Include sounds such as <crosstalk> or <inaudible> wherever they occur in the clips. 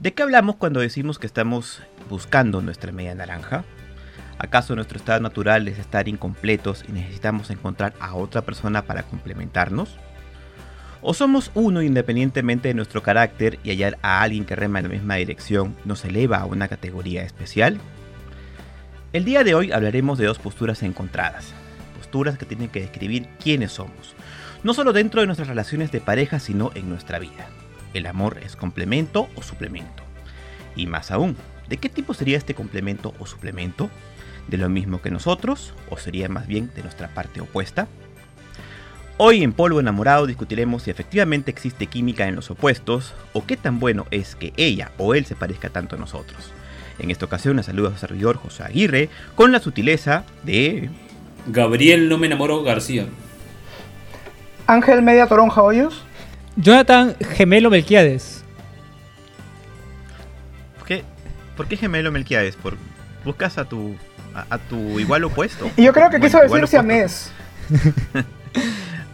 ¿De qué hablamos cuando decimos que estamos buscando nuestra media naranja? ¿Acaso nuestro estado natural es estar incompletos y necesitamos encontrar a otra persona para complementarnos? ¿O somos uno independientemente de nuestro carácter y hallar a alguien que rema en la misma dirección nos eleva a una categoría especial? El día de hoy hablaremos de dos posturas encontradas, posturas que tienen que describir quiénes somos, no solo dentro de nuestras relaciones de pareja, sino en nuestra vida. ¿El amor es complemento o suplemento? Y más aún, ¿de qué tipo sería este complemento o suplemento? ¿De lo mismo que nosotros o sería más bien de nuestra parte opuesta? Hoy en Polvo Enamorado discutiremos si efectivamente existe química en los opuestos o qué tan bueno es que ella o él se parezca tanto a nosotros. En esta ocasión les saluda a su servidor José Aguirre con la sutileza de... Gabriel No Me Enamoro García. Ángel Media Toronja Hoyos. Jonathan Gemelo Melquiades. ¿Por qué, ¿Por qué gemelo Melquiades? ¿Por, ¿Buscas a tu, a, a tu igual opuesto? Y yo creo que Bueno, quiso decir siamés. <laughs>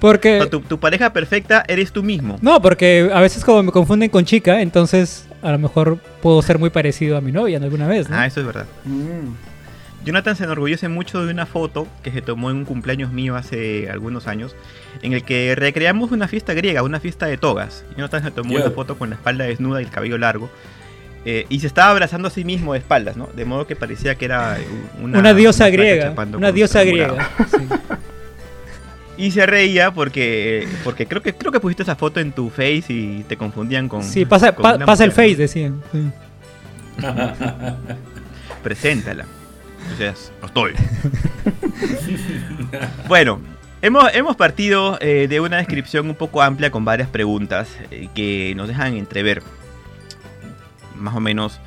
Porque... O tu, tu pareja perfecta eres tú mismo. No, porque a veces como me confunden con chica, entonces a lo mejor puedo ser muy parecido a mi novia en alguna vez, ¿no? Ah, eso es verdad. Jonathan se enorgullece mucho de una foto que se tomó en un cumpleaños mío hace algunos años, en el que recreamos una fiesta griega, una fiesta de togas. Jonathan se tomó Ya. una foto con la espalda desnuda y el cabello largo. eh, y se estaba abrazando a sí mismo de espaldas, ¿no? De modo que parecía que era una, una, diosa una griega. Una diosa griega. sí. <laughs> Y se reía porque porque creo que creo que pusiste esa foto en tu face y te confundían con Sí, pasa, con pa- una pasa el face, ¿no? decían. sí. Preséntala. Entonces, no estoy. <laughs> bueno, hemos, hemos partido eh, de una descripción un poco amplia con varias preguntas eh, que nos dejan entrever más o menos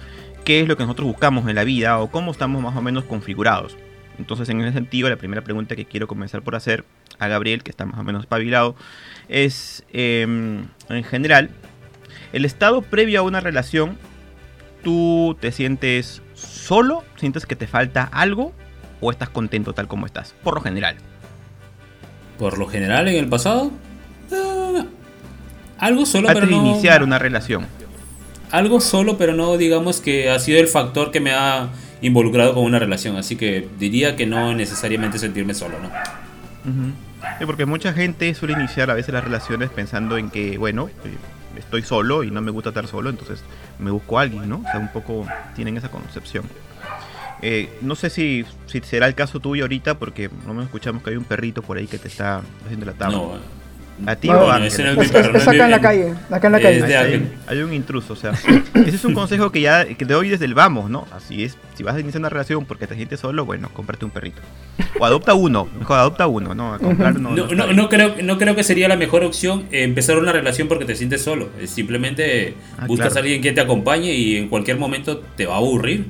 qué es lo que nosotros buscamos en la vida o cómo estamos más o menos configurados. Entonces, en ese sentido, la primera pregunta que quiero comenzar por hacer a Gabriel, que está más o menos espabilado, es, eh, en general, el estado previo a una relación, ¿tú te sientes solo? ¿Sientes que te falta algo? ¿O estás contento tal como estás? Por lo general. Por lo general, en el pasado, eh, algo solo, pero de no. iniciar una relación. Algo solo, pero no digamos que ha sido el factor que me ha involucrado con una relación. Así que diría que no necesariamente sentirme solo, ¿no? Sí, porque mucha gente suele iniciar a veces las relaciones pensando en que, bueno, eh, estoy solo y no me gusta estar solo, entonces me busco a alguien, ¿no? O sea, un poco tienen esa concepción. Eh, no sé si, si será el caso tuyo ahorita, porque no me escuchamos que hay un perrito por ahí que te está haciendo la tabla. No. ¿A ti No, o a ese no es mi Es, perro. es no es acá en la calle. Acá en la calle. hay, Ángel. hay un intruso, o sea, <coughs> ese es un consejo que ya que te doy desde el vamos, ¿no? Así es, si vas a iniciar una relación porque te sientes solo, bueno, cómprate un perrito. O adopta uno, mejor adopta uno, ¿no? A comprar no. No, no creo, no creo que sería la mejor opción empezar una relación porque te sientes solo. Simplemente Ah, buscas claro. a alguien que te acompañe y en cualquier momento te va a aburrir.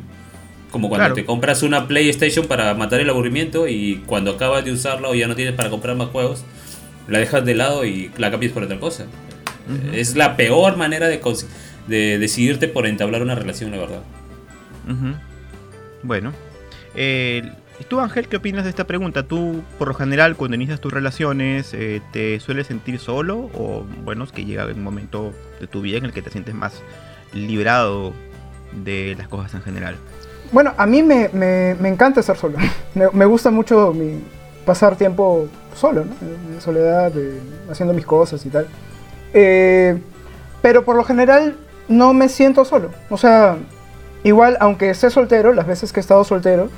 Como cuando Claro. te compras una PlayStation para matar el aburrimiento y cuando acabas de usarla o ya no tienes para comprar más juegos, la dejas de lado y la cambias por otra cosa. Es la peor manera de, cons- de decidirte por entablar una relación, la verdad. Bueno. Eh, ¿y tú, Ángel, qué opinas de esta pregunta? ¿Tú, por lo general, cuando inicias tus relaciones, eh, te sueles sentir solo? ¿O, bueno, es que llega un momento de tu vida en el que te sientes más librado de las cosas en general? Bueno, a mí me, me- me encanta estar solo. <laughs> Me, me gusta mucho mi- pasar tiempo solo, ¿no? En soledad, eh, haciendo mis cosas y tal. Eh, pero por lo general no me siento solo. O sea, igual, aunque esté soltero, las veces que he estado soltero,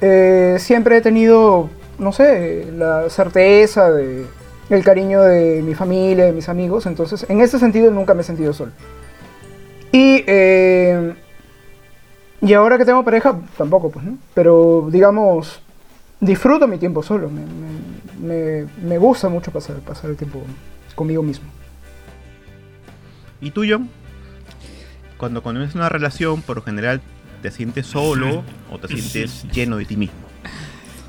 eh, siempre he tenido, no sé, la certeza de el cariño de mi familia, de mis amigos. Entonces, en ese sentido nunca me he sentido solo. Y eh, y ahora que tengo pareja, tampoco, pues, ¿no? Pero, digamos, disfruto mi tiempo solo. Me, me- me- me gusta mucho pasar, pasar el tiempo conmigo mismo. ¿Y tú, John? Cuando comienzas una relación, por lo general, ¿te sientes solo o te sientes <laughs> lleno de ti mismo?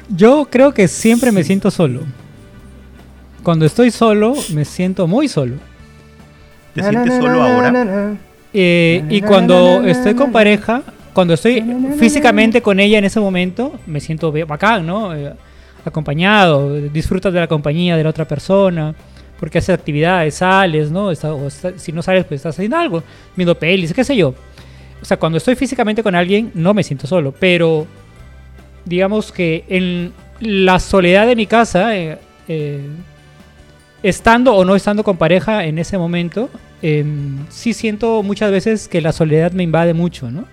Yo creo que siempre me siento solo. Cuando estoy solo, me siento muy solo. ¿Te sientes solo ahora? Eh, y cuando estoy con pareja, cuando estoy físicamente con ella en ese momento, me siento bacán, ¿no? Eh, acompañado, disfrutas de la compañía de la otra persona, porque haces actividades, sales, ¿no? Está- o está- si no sales, pues estás haciendo algo, viendo pelis, qué sé yo. o sea, cuando estoy físicamente con alguien no me siento solo, pero digamos que en la soledad de mi casa, eh, eh, estando o no estando con pareja en ese momento, em, sí siento muchas veces que la soledad me invade mucho, ¿no?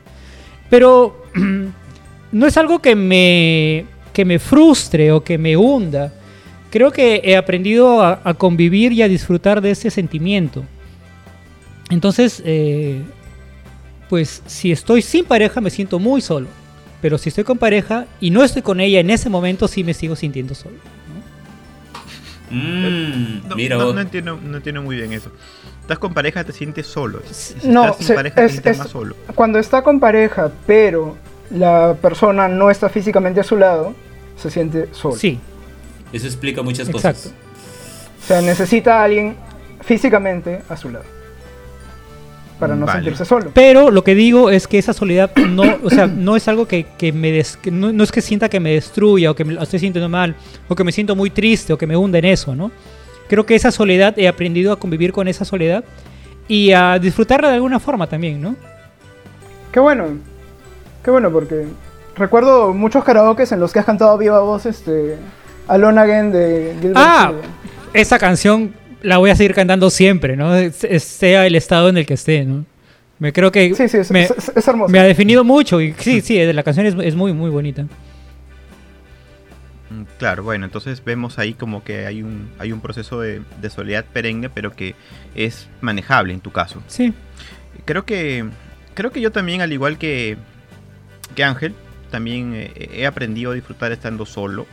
Pero <clears throat> no es algo que me, que me frustre o que me hunda. Creo que he aprendido a, a convivir y a disfrutar de ese sentimiento. Entonces, eh, pues si estoy sin pareja me siento muy solo. Pero si estoy con pareja y no estoy con ella en ese momento, sí me sigo sintiendo solo. Mm, No, mira no, vos. no entiendo, no entiendo muy bien eso. Estás con pareja, te sientes solo. Si No, estás sin se- pareja, te es- sientes es- más solo. Cuando está con pareja, pero la persona no está físicamente a su lado, se siente solo. Sí, Eso explica muchas Exacto. cosas. O sea, necesita a alguien físicamente a su lado. Para no Vale. sentirse solo. Pero lo que digo es que esa soledad <clears throat> no, o sea, no es algo que, que me des- que no, no es que sienta que me destruya o que me lo estoy sintiendo mal o que me siento muy triste o que me hunda en eso, ¿no? Creo que esa soledad he aprendido a convivir con esa soledad y a disfrutarla de alguna forma también, ¿no? Qué bueno. Qué bueno, porque recuerdo muchos karaokes en los que has cantado viva voz este, Alone Again de Gilbert Ah, esa canción la voy a seguir cantando siempre, ¿no? Sea el estado en el que esté, ¿no? Me creo que Sí, sí, es, me, es- es hermoso. me ha definido mucho y sí, sí, la canción es, es muy, muy bonita. Mm, Claro, bueno, entonces vemos ahí como que hay un, hay un proceso de, de soledad perenne, pero que es manejable en tu caso. Sí. Creo que, creo que yo también, al igual que, que Ángel, también eh, he aprendido a disfrutar estando solo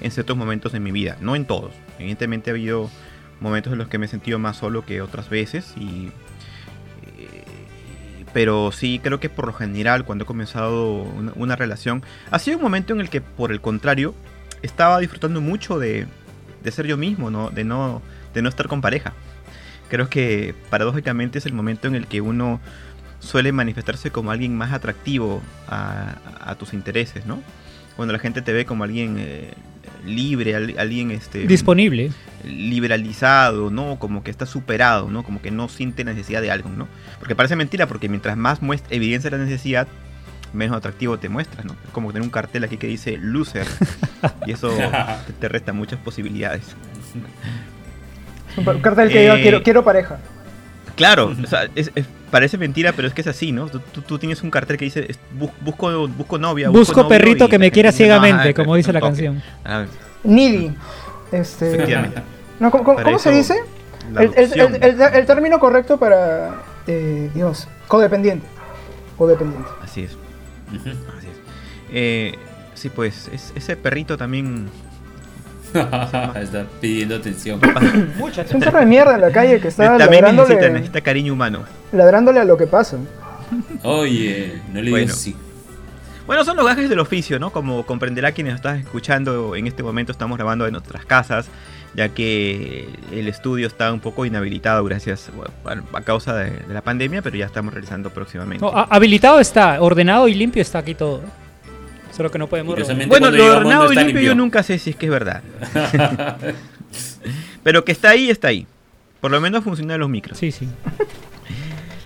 en ciertos momentos de mi vida, no en todos. Evidentemente ha habido momentos en los que me he sentido más solo que otras veces y eh, pero sí creo que por lo general cuando he comenzado una, una relación ha sido un momento en el que por el contrario estaba disfrutando mucho de, de ser yo mismo, ¿no? De, no, de no estar con pareja. Creo que paradójicamente es el momento en el que uno suele manifestarse como alguien más atractivo a, a tus intereses, ¿no? Cuando la gente te ve como alguien eh, libre, al- alguien este, Disponible. liberalizado, ¿no? Como que está superado, ¿no? Como que no siente necesidad de algo, ¿no? Porque parece mentira, porque mientras más muestra evidencia la necesidad, menos atractivo te muestras, ¿no? Es como tener un cartel aquí que dice loser, y eso <laughs> te, te resta muchas posibilidades. Un cartel que diga Eh, quiero, quiero pareja. Claro, <laughs> o sea, es- es- parece mentira, pero es que es así, ¿no? Tú, tú- tú tienes un cartel que dice bus- busco, busco novia. Busco novio", perrito que me quiera dice, "No, ciegamente, ah, como dice la un toque". canción. Ah, Needy. Este, efectivamente. no, ¿Cómo, cómo- se dice? el- el- el término correcto para. eh, Dios. Codependiente. Codependiente. Así es. Ujú. Así es. Eh, sí, pues es- ese perrito también. <laughs> Está pidiendo atención. Es un perro de mierda en la calle que está también necesita, ladrándole, necesita cariño humano. ladrándole a lo que pasa. Oye, no le Bueno. así. Bueno, son los gajes del oficio, ¿no? Como comprenderá quienes estás escuchando, en este momento estamos grabando de nuestras casas, ya que el estudio está un poco inhabilitado gracias bueno, a causa de, de la pandemia, pero ya estamos realizando próximamente. No, habilitado está, ordenado y limpio está aquí todo. Solo que no podemos. Bueno, lo ordenado y limpio, yo nunca sé si es que es verdad. <laughs> pero que está ahí, está ahí. Por lo menos funcionan los micros. Sí, sí.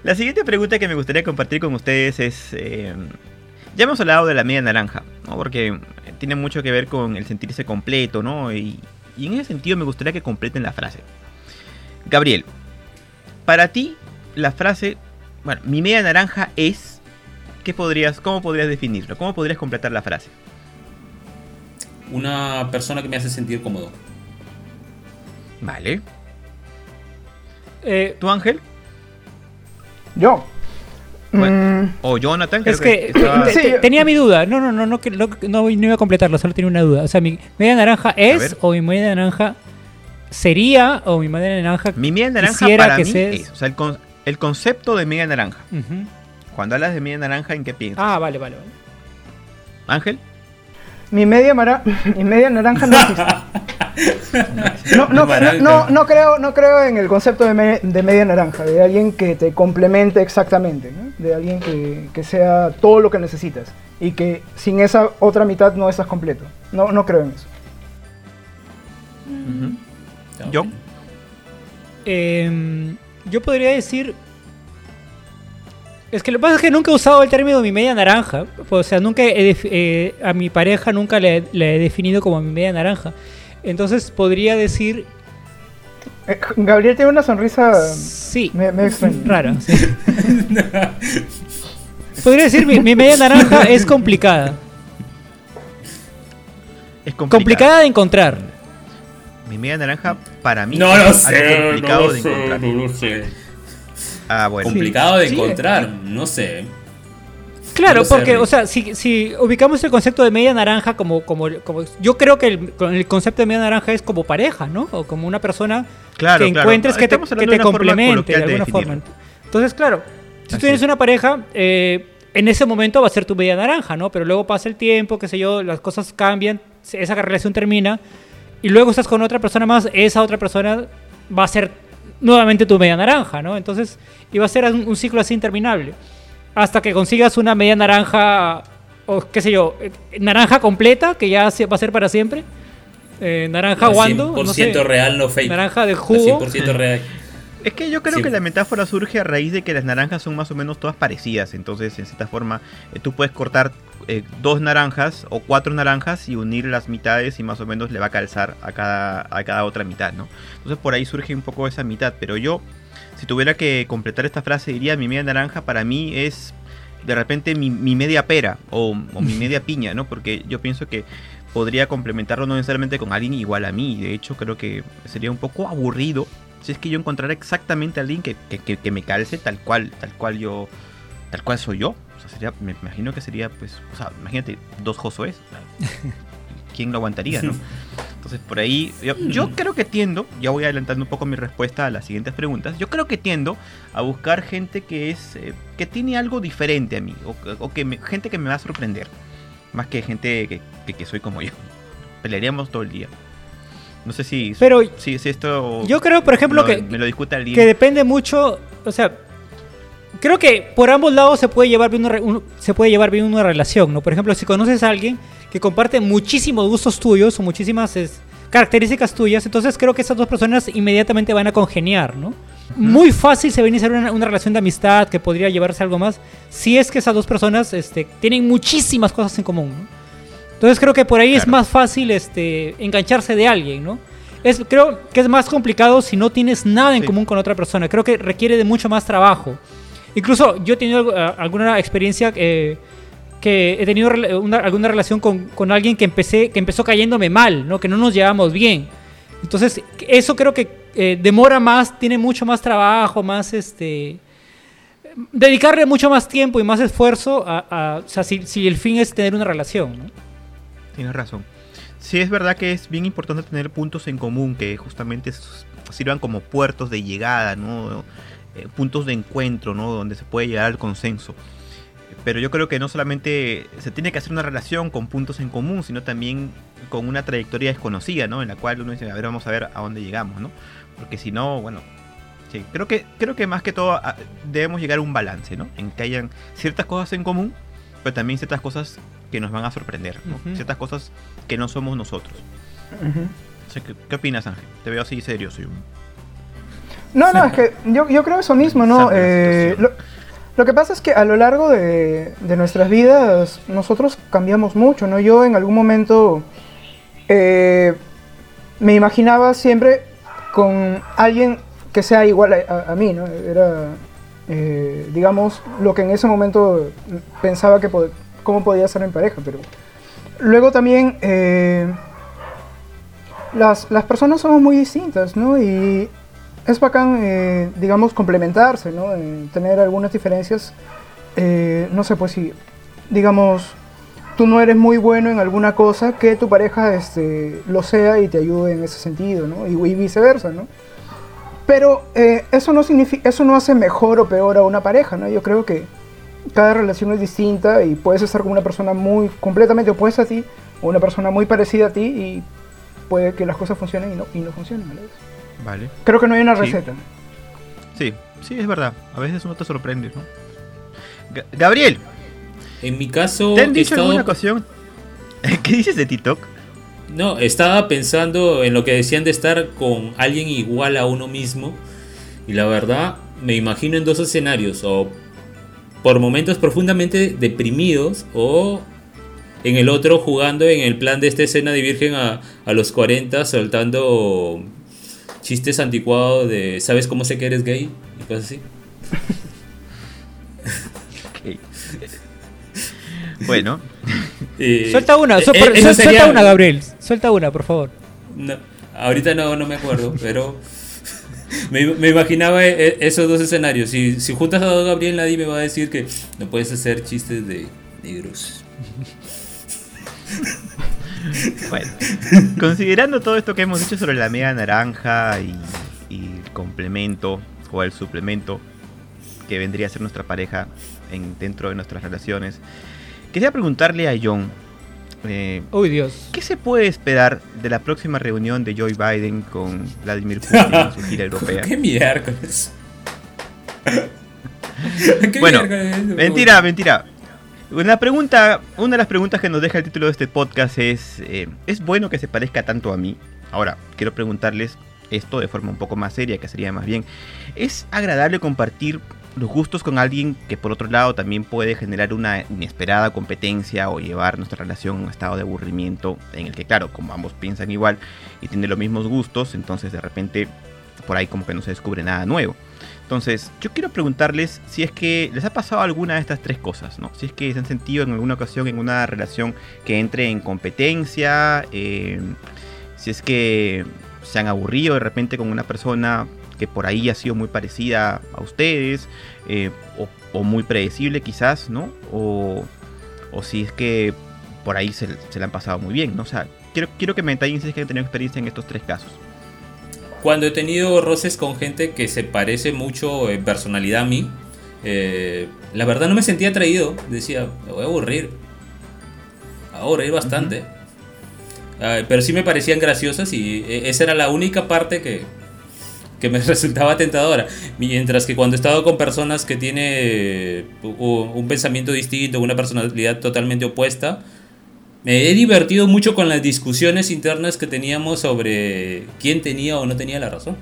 La siguiente pregunta que me gustaría compartir con ustedes es... eh, ya hemos hablado de la media naranja, ¿no? Porque tiene mucho que ver con el sentirse completo, ¿no? Y, y en ese sentido me gustaría que completen la frase. Gabriel, para ti la frase, bueno, mi media naranja es... ¿Qué podrías, ¿Cómo podrías definirlo? ¿Cómo podrías completar la frase? Una persona que me hace sentir cómodo. Vale. Eh, ¿Tú, Ángel? Yo. Bueno. Mm, ¿O Jonathan? Creo es que estaba- te- Sí, te- yo- tenía mi duda. No, no, no, no, que- no, no, no iba a completarlo, solo tenía una duda. O sea, mi media naranja es o mi media naranja sería o mi media naranja. Mi media naranja quisiera para que mí sea- es... O sea, el, con- el concepto de media naranja. Cuando hablas de media naranja, ¿en qué piensas? Ah, vale, vale, vale. Ángel. Mi media mara- mi media naranja no existe. <laughs> No, no, no, no creo, no creo en el concepto de, me- de media naranja, de alguien que te complemente exactamente, ¿no? de alguien que, que sea todo lo que necesitas y que sin esa otra mitad no estás completo. No, no creo en eso. Está ¿Yo? Em, yo podría decir Es que lo que pasa es que nunca he usado el término mi media naranja. O sea, nunca he def- eh, a mi pareja nunca le, le he definido como mi media naranja. Entonces podría decir Eh, Gabriel tiene una sonrisa sí, me, me rara. sí. <laughs> podría decir mi, mi media naranja es complicada. Es. Complicada de encontrar. Mi media naranja para mí No es lo sé, no complicado lo de sé, encontrar. no lo sé. Ah, bueno. Complicado de Sí. encontrar, no sé. Claro, porque, o sea, si, si ubicamos el concepto de media naranja como, como, como yo creo que el, con el concepto de media naranja es como pareja, ¿no? O como una persona Claro, que claro. encuentres que te, que complemente de alguna forma. Entonces, claro, si Así tú tienes es. una pareja, eh, en ese momento va a ser tu media naranja, ¿no? Pero luego pasa el tiempo, qué sé yo, las cosas cambian, esa relación termina y luego estás con otra persona más, esa otra persona va a ser nuevamente tu media naranja, ¿no? Entonces, y va a ser un, un ciclo así interminable. Hasta que consigas una media naranja, o qué sé yo, eh, naranja completa, que ya se- va a ser para siempre. Eh, naranja La Wando, 100% no sé, real, no fake. naranja de La jugo. 100% real. Es que yo creo Sí. que la metáfora surge a raíz de que las naranjas son más o menos todas parecidas. Entonces, en cierta forma, eh, tú puedes cortar eh, dos naranjas o cuatro naranjas y unir las mitades y más o menos le va a calzar a cada, a cada otra mitad, ¿no? Entonces, por ahí surge un poco esa mitad. Pero yo, si tuviera que completar esta frase, diría: mi media naranja para mí es de repente mi, mi media pera o, o mi <laughs> media piña, ¿no? Porque yo pienso que podría complementarlo no necesariamente con alguien igual a mí. De hecho, creo que sería un poco aburrido si es que yo encontrara exactamente a alguien que, que- que- que me calce tal cual, tal cual yo, tal cual soy yo. O sea, sería, me imagino que sería, pues, o sea, imagínate dos Josués. <laughs> ¿Quién lo aguantaría, no? Entonces, por ahí, yo, yo creo que tiendo, ya voy adelantando un poco mi respuesta a las siguientes preguntas. Yo creo que tiendo a buscar gente que es, eh, que tiene algo diferente a mí, o, o que me- gente que me va a sorprender, más que gente que, que- que soy como yo. <laughs> Pelearíamos todo el día. No sé si, Pero si, si esto yo creo, por ejemplo, lo- que, me lo discute alguien. que depende mucho, o sea, creo que por ambos lados se puede llevar bien una, un- se puede llevar bien una relación, ¿no? Por ejemplo, si conoces a alguien que comparte muchísimos gustos tuyos o muchísimas es, características tuyas, entonces creo que esas dos personas inmediatamente van a congeniar, ¿no? Muy fácil se va a iniciar una, una relación de amistad que podría llevarse algo más si es que esas dos personas este, tienen muchísimas cosas en común, ¿no? Entonces creo que por ahí es Claro. más fácil este, engancharse de alguien, ¿no? Es, creo que es más complicado si no tienes nada en Sí. común con otra persona. Creo que requiere de mucho más trabajo. Incluso yo he tenido alguna experiencia eh, que he tenido alguna relación con, alguien que, empecé, que empezó cayéndome mal, que no nos llevamos bien. Entonces, eso creo que eh, demora más, tiene mucho más trabajo, más este dedicarle mucho más tiempo y más esfuerzo a, si, el fin es tener una relación. ¿no? Tienes razón. Sí, es verdad que es bien importante tener puntos en común que justamente sirvan como puertos de llegada, ¿no? Eh, puntos de encuentro, ¿no? Donde se puede llegar al consenso. Pero yo creo que no solamente se tiene que hacer una relación con puntos en común, sino también con una trayectoria desconocida, ¿no? En la cual uno dice, a ver, vamos a ver a dónde llegamos, ¿no? Porque si no, bueno, sí, creo que, creo que más que todo a- debemos llegar a un balance, ¿no? En que hayan ciertas cosas en común, pero también ciertas cosas que nos van a sorprender, ¿no? Ciertas cosas que no somos nosotros. Ujú. O sea, ¿qué, qué opinas, Ángel? Te veo así serio, soy un... No, no, es que yo, yo creo eso mismo, ¿no? Eh, lo, lo que pasa es que a lo largo de, de nuestras vidas nosotros cambiamos mucho, ¿no? Yo en algún momento eh, me imaginaba siempre con alguien que sea igual a, a- a mí, ¿no? Era, eh, digamos, lo que en ese momento pensaba que pod- cómo podía ser en pareja, pero luego también las, las personas somos muy distintas, ¿no? Y es bacán, eh, digamos, complementarse, ¿no? Eh, tener algunas diferencias. eh, no sé, pues si, digamos, tú no eres muy bueno en alguna cosa, que tu pareja este, lo sea y te ayude en ese sentido, ¿no? Y, viceversa, ¿no? Pero eh, eso, no significa, eso no hace mejor o peor a una pareja, ¿no? Yo creo que cada relación es distinta y puedes estar con una persona muy completamente opuesta a ti o una persona muy parecida a ti y puede que las cosas funcionen y no, y no funcionen. Vale. Creo que no hay una receta. Sí, sí, es verdad. A veces uno te sorprende, ¿no? Ga- Gabriel, En mi caso, ¿te han dicho estado- alguna ocasión? <laughs> ¿Qué dices de TikTok? No, estaba pensando en lo que decían de estar con alguien igual a uno mismo. Y la verdad, me imagino en dos escenarios. O por momentos profundamente deprimidos o en el otro jugando en el plan de esta escena de Virgen a, a los 40 soltando chistes anticuados de ¿sabes cómo sé que eres gay? y cosas así. Bueno, Eh, Suelta una, eh, eh, por- eso su- sería- suelta una, Gabriel. Suelta una, por favor. No, ahorita no, no me acuerdo, pero <laughs> me, me imaginaba e- esos dos escenarios. Si, si juntas a Don Gabriel, nadie me va a decir que no puedes hacer chistes de negros. <laughs> bueno. Considerando todo esto que hemos dicho sobre la media naranja y, y el complemento o el suplemento que vendría a ser nuestra pareja en, dentro de nuestras relaciones, quería preguntarle a John, eh, Uy, Dios. ¿qué se puede esperar de la próxima reunión de Joe Biden con Vladimir Putin en su gira <laughs> europea? ¿Qué miércoles? <laughs> ¿Qué Bueno, miércoles? Mentira, mentira. Una pregunta, una de las preguntas que nos deja el título de este podcast es, eh, ¿es bueno que se parezca tanto a mí? Ahora, quiero preguntarles esto de forma un poco más seria, que sería más bien, ¿es agradable compartir los gustos con alguien que por otro lado también puede generar una inesperada competencia o llevar nuestra relación a un estado de aburrimiento en el que, claro, como ambos piensan igual y tienen los mismos gustos, entonces de repente por ahí como que no se descubre nada nuevo? Entonces, yo quiero preguntarles si es que les ha pasado alguna de estas tres cosas, ¿no? Si es que se han sentido en alguna ocasión en una relación que entre en competencia, eh, si es que se han aburrido de repente con una persona que por ahí ha sido muy parecida a ustedes, eh, o, muy predecible quizás, ¿no? O, si es que por ahí se, le han pasado muy bien, ¿no? O sea, quiero, quiero que me detallen si es que han tenido experiencia en estos tres casos. Cuando he tenido roces con gente que se parece mucho en personalidad a mí, eh, la verdad no me sentía atraído. Decía, me voy a aburrir. A aburrir bastante. Pero sí me parecían graciosas y eh, esa era la única parte que, que me <laughs> resultaba tentadora. Mientras que cuando he estado con personas que tienen un pensamiento distinto, una personalidad totalmente opuesta, me he divertido mucho con las discusiones internas que teníamos sobre quién tenía o no tenía la razón.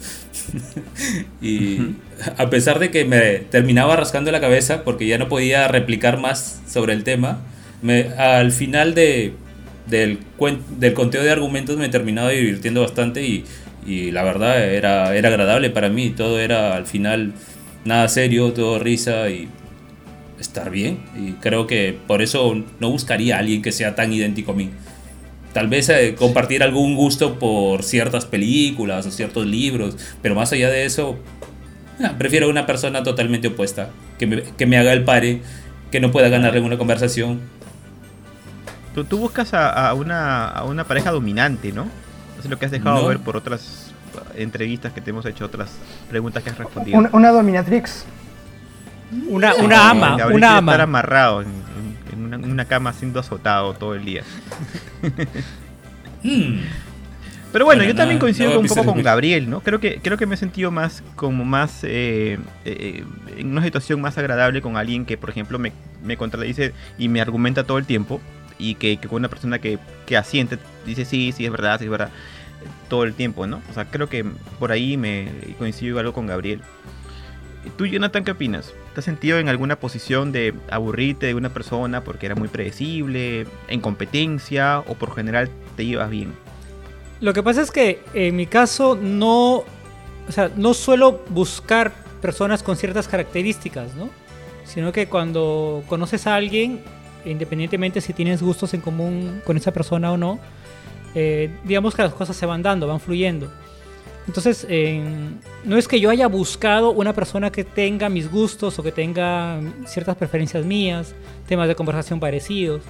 <laughs> y a pesar de que me terminaba rascando la cabeza porque ya no podía replicar más sobre el tema, me, al final de, del, conteo de argumentos me terminaba divirtiendo bastante y, y la verdad era, era agradable para mí. Todo era al final nada serio, todo risa y estar bien. Y creo que por eso no buscaría a alguien que sea tan idéntico a mí. Tal vez eh, compartir algún gusto por ciertas películas o ciertos libros, pero más allá de eso, ah, prefiero una persona totalmente opuesta, que me, que me haga el pare, que no pueda ganarle en una conversación. Tú, tú buscas a, a una, a una pareja dominante, ¿no? Es lo que has dejado No. ver por otras entrevistas que te hemos hecho, otras preguntas que has respondido. Una, una dominatrix. Una, No, una ama, Gabriel una estar ama. amarrado en, en- en una, en una cama siendo azotado todo el día. Hmm. Pero bueno, Bueno, yo también no, coincido no un poco con el- Gabriel, ¿no? Creo que, creo que me he sentido más, como más, eh, eh, en una situación más agradable con alguien que, por ejemplo, me, me contradice y me argumenta todo el tiempo. Y que, que con una persona que, que asiente, dice sí, sí, es verdad, sí, es verdad, eh, todo el tiempo, ¿no? O sea, creo que por ahí me coincido algo con Gabriel. ¿Y ¿Tú, Jonathan, qué opinas? ¿Te has sentido en alguna posición de aburrirte de una persona porque era muy predecible, en competencia o por general te llevas bien? Lo que pasa es que en mi caso no, o sea, no suelo buscar personas con ciertas características, ¿no? Sino que cuando conoces a alguien, independientemente si tienes gustos en común con esa persona o no, eh, digamos que las cosas se van dando, van fluyendo. Entonces, eh, no es que yo haya buscado una persona que tenga mis gustos o que tenga ciertas preferencias mías, temas de conversación parecidos.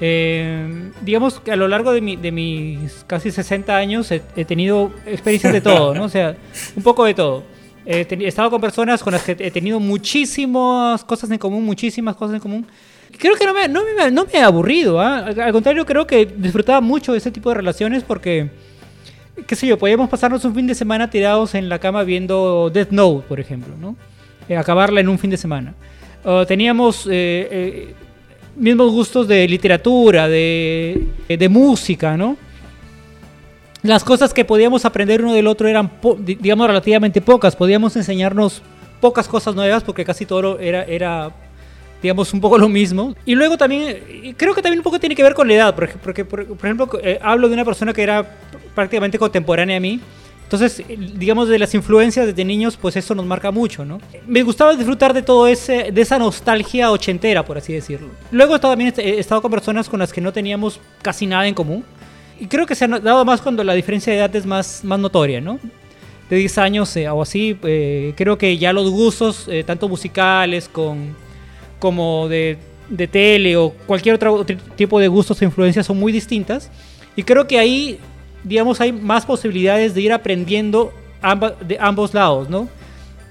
Eh, digamos que a lo largo de, mi- de mis casi 60 años he, he tenido experiencias de todo, ¿no? O sea, un poco de todo. He, he estado con personas con las que he tenido muchísimas cosas en común, muchísimas cosas en común. Creo que no me, no me, no me he aburrido, ¿ah? Al al contrario, creo que disfrutaba mucho de ese tipo de relaciones porque, qué sé yo, podíamos pasarnos un fin de semana tirados en la cama viendo Death Note, por ejemplo, ¿no? Eh, acabarla en un fin de semana. Teníamos eh, eh, mismos gustos de literatura, de, de música, ¿no? Las cosas que podíamos aprender uno del otro eran, digamos, relativamente pocas. Podíamos enseñarnos pocas cosas nuevas porque casi todo era, era digamos, un poco lo mismo. Y luego también, creo que también un poco tiene que ver con la edad, porque, porque por, ejemplo, hablo de una persona que era prácticamente contemporánea a mí. Entonces, digamos, de las influencias desde niños, pues eso nos marca mucho, ¿no? Me gustaba disfrutar de todo ese, de esa nostalgia ochentera, por así decirlo. Luego también he estado con personas con las que no teníamos casi nada en común. Y creo que se ha dado más cuando la diferencia de edad es más, más notoria, ¿no? De 10 años eh, o así, eh, creo que ya los gustos, eh, tanto musicales con, como de, de tele o cualquier otro, tipo de gustos o influencias son muy distintas. Y creo que ahí digamos, hay más posibilidades de ir aprendiendo amba, de ambos lados, ¿no?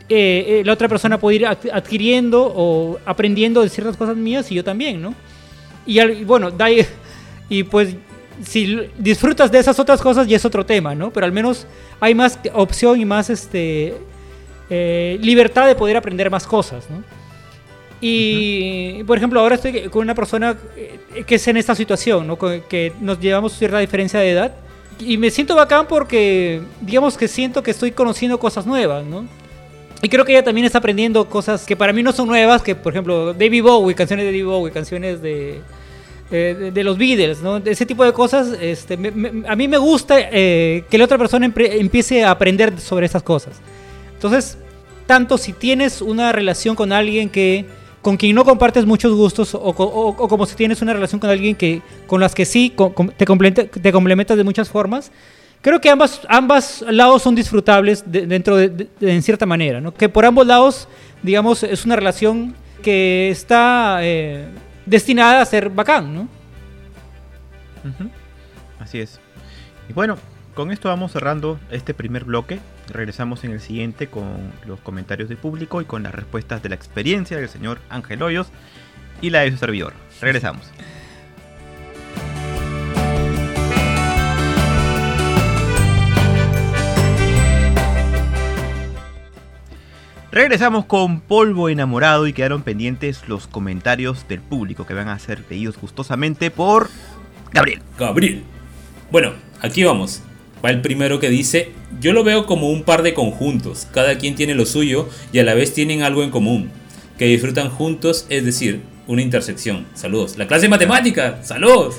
Eh, eh, la otra persona puede ir adquiriendo o aprendiendo de ciertas cosas mías y yo también, ¿no? Y, al, y bueno, da, y pues si disfrutas de esas otras cosas ya es otro tema, ¿no? Pero al menos hay más opción y más este, eh, libertad de poder aprender más cosas, ¿no? Y, uh -huh. por ejemplo, ahora estoy con una persona que es en esta situación, ¿no? Que nos llevamos cierta diferencia de edad y me siento bacán porque, digamos que siento que estoy conociendo cosas nuevas, ¿no? Y creo que ella también está aprendiendo cosas que para mí no son nuevas, que por ejemplo David Bowie, canciones de David Bowie, canciones de, eh, de, de, los Beatles, ¿no? Ese tipo de cosas, este, me, me, a mí me gusta eh, que la otra persona empiece a aprender sobre esas cosas. Entonces, tanto si tienes una relación con alguien que con quien no compartes muchos gustos o, o, o, como si tienes una relación con alguien que con las que sí te, complementa, complementas de muchas formas. Creo que ambas, ambas lados son disfrutables de, dentro de, en cierta manera, ¿no? Que por ambos lados, digamos, es una relación que está eh, destinada a ser bacán, ¿no? Así es. Y bueno, con esto vamos cerrando este primer bloque. Regresamos en el siguiente con los comentarios del público y con las respuestas de la experiencia del señor Ángel Hoyos y la de su servidor. Regresamos. Regresamos con Polvo Enamorado y quedaron pendientes los comentarios del público que van a ser leídos gustosamente por Gabriel. Gabriel. Bueno, aquí vamos. Va el primero que dice, yo lo veo como un par de conjuntos, cada quien tiene lo suyo y a la vez tienen algo en común, que disfrutan juntos, es decir, una intersección. Saludos. La clase de matemática, saludos.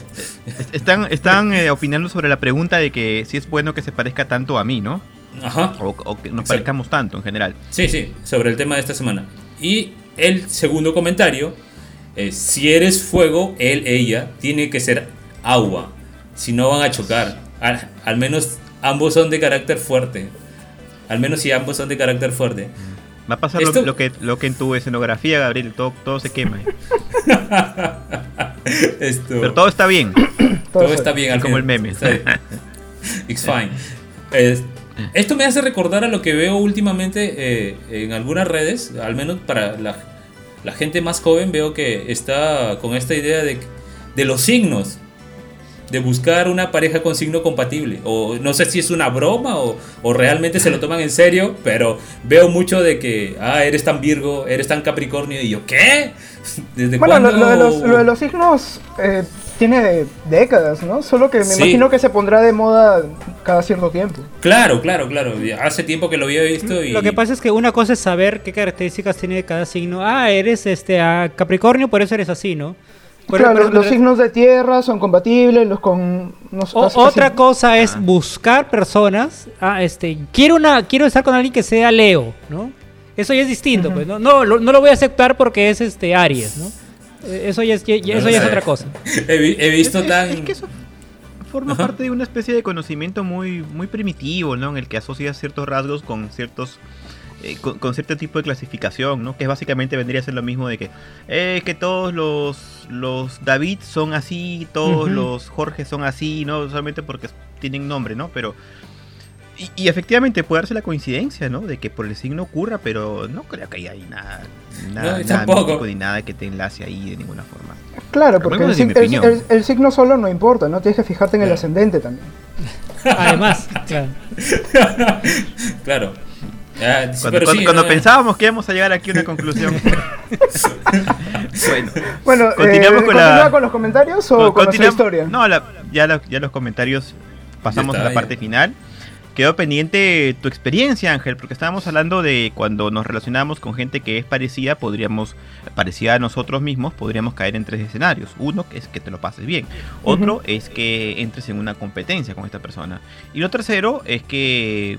Están, están eh, opinando sobre la pregunta de que si es bueno que se parezca tanto a mí, ¿no? Ajá. O, o que nos parezcamos tanto en general. Sí, sí, sobre el tema de esta semana. Y el segundo comentario, es, si eres fuego, él, ella, tiene que ser agua, si no van a chocar. Al, al, menos ambos son de carácter fuerte. Al menos si ambos son de carácter fuerte. Va a pasar Esto... lo, lo, que, lo que en tu escenografía, Gabriel, todo, todo se quema. <laughs> Esto... Pero todo está bien. <coughs> todo está bien. Al como el meme. <laughs> It's fine. Es, esto me hace recordar a lo que veo últimamente eh, en algunas redes, al menos para la, la, gente más joven, veo que está con esta idea de, de los signos de buscar una pareja con signo compatible. O no sé si es una broma o, o, realmente se lo toman en serio, pero veo mucho de que, ah, eres tan Virgo, eres tan Capricornio, y yo, ¿qué? <laughs> ¿Desde bueno, cuándo? Lo, lo, de los, lo, de los, signos eh, tiene décadas, ¿no? Solo que me sí. imagino que se pondrá de moda cada cierto tiempo. Claro, claro, claro. Hace tiempo que lo había visto y... Lo que pasa es que una cosa es saber qué características tiene cada signo. Ah, eres este a Capricornio, por eso eres así, ¿no? Pero, claro, pero, los, los, signos de tierra son compatibles, los con... No o, otra así. cosa es ah. buscar personas, ah, este, quiero, una, quiero estar con alguien que sea Leo, ¿no? Eso ya es distinto, uh -huh. pues, ¿no? No, lo, no lo voy a aceptar porque es este Aries, ¿no? Eh, eso ya es, ya, eso ya es otra cosa. <laughs> He, he visto es, tan... Es que eso forma Ajá. parte de una especie de conocimiento muy, muy primitivo, ¿no? En el que asocias ciertos rasgos con ciertos eh, con, con, cierto tipo de clasificación, ¿no? Que básicamente vendría a ser lo mismo de que eh, que todos los los David son así, todos uh -huh. los Jorge son así, no solamente porque tienen nombre, ¿no? Pero y, y, efectivamente puede darse la coincidencia, ¿no? De que por el signo ocurra, pero no creo que haya nada, nada, no, nada mítico, ni nada que te enlace ahí de ninguna forma. Claro, porque el, el, el, el, signo solo no importa, ¿no? Tienes que fijarte en el ascendente también. <laughs> Además, claro. <laughs> claro. Ah, cuando, cuando, sí, cuando no, pensábamos que íbamos a llegar aquí a una <laughs> conclusión. bueno, bueno continuamos eh, con, la... con los comentarios o con, con la historia? No, la, ya, la, ya, los comentarios pasamos está, a la parte final. quedó pendiente tu experiencia, Ángel, porque estábamos hablando de cuando nos relacionamos con gente que es parecida, podríamos, parecida a nosotros mismos, podríamos caer en tres escenarios. Uno es que te lo pases bien, otro es que entres en una competencia con esta persona, y lo tercero es que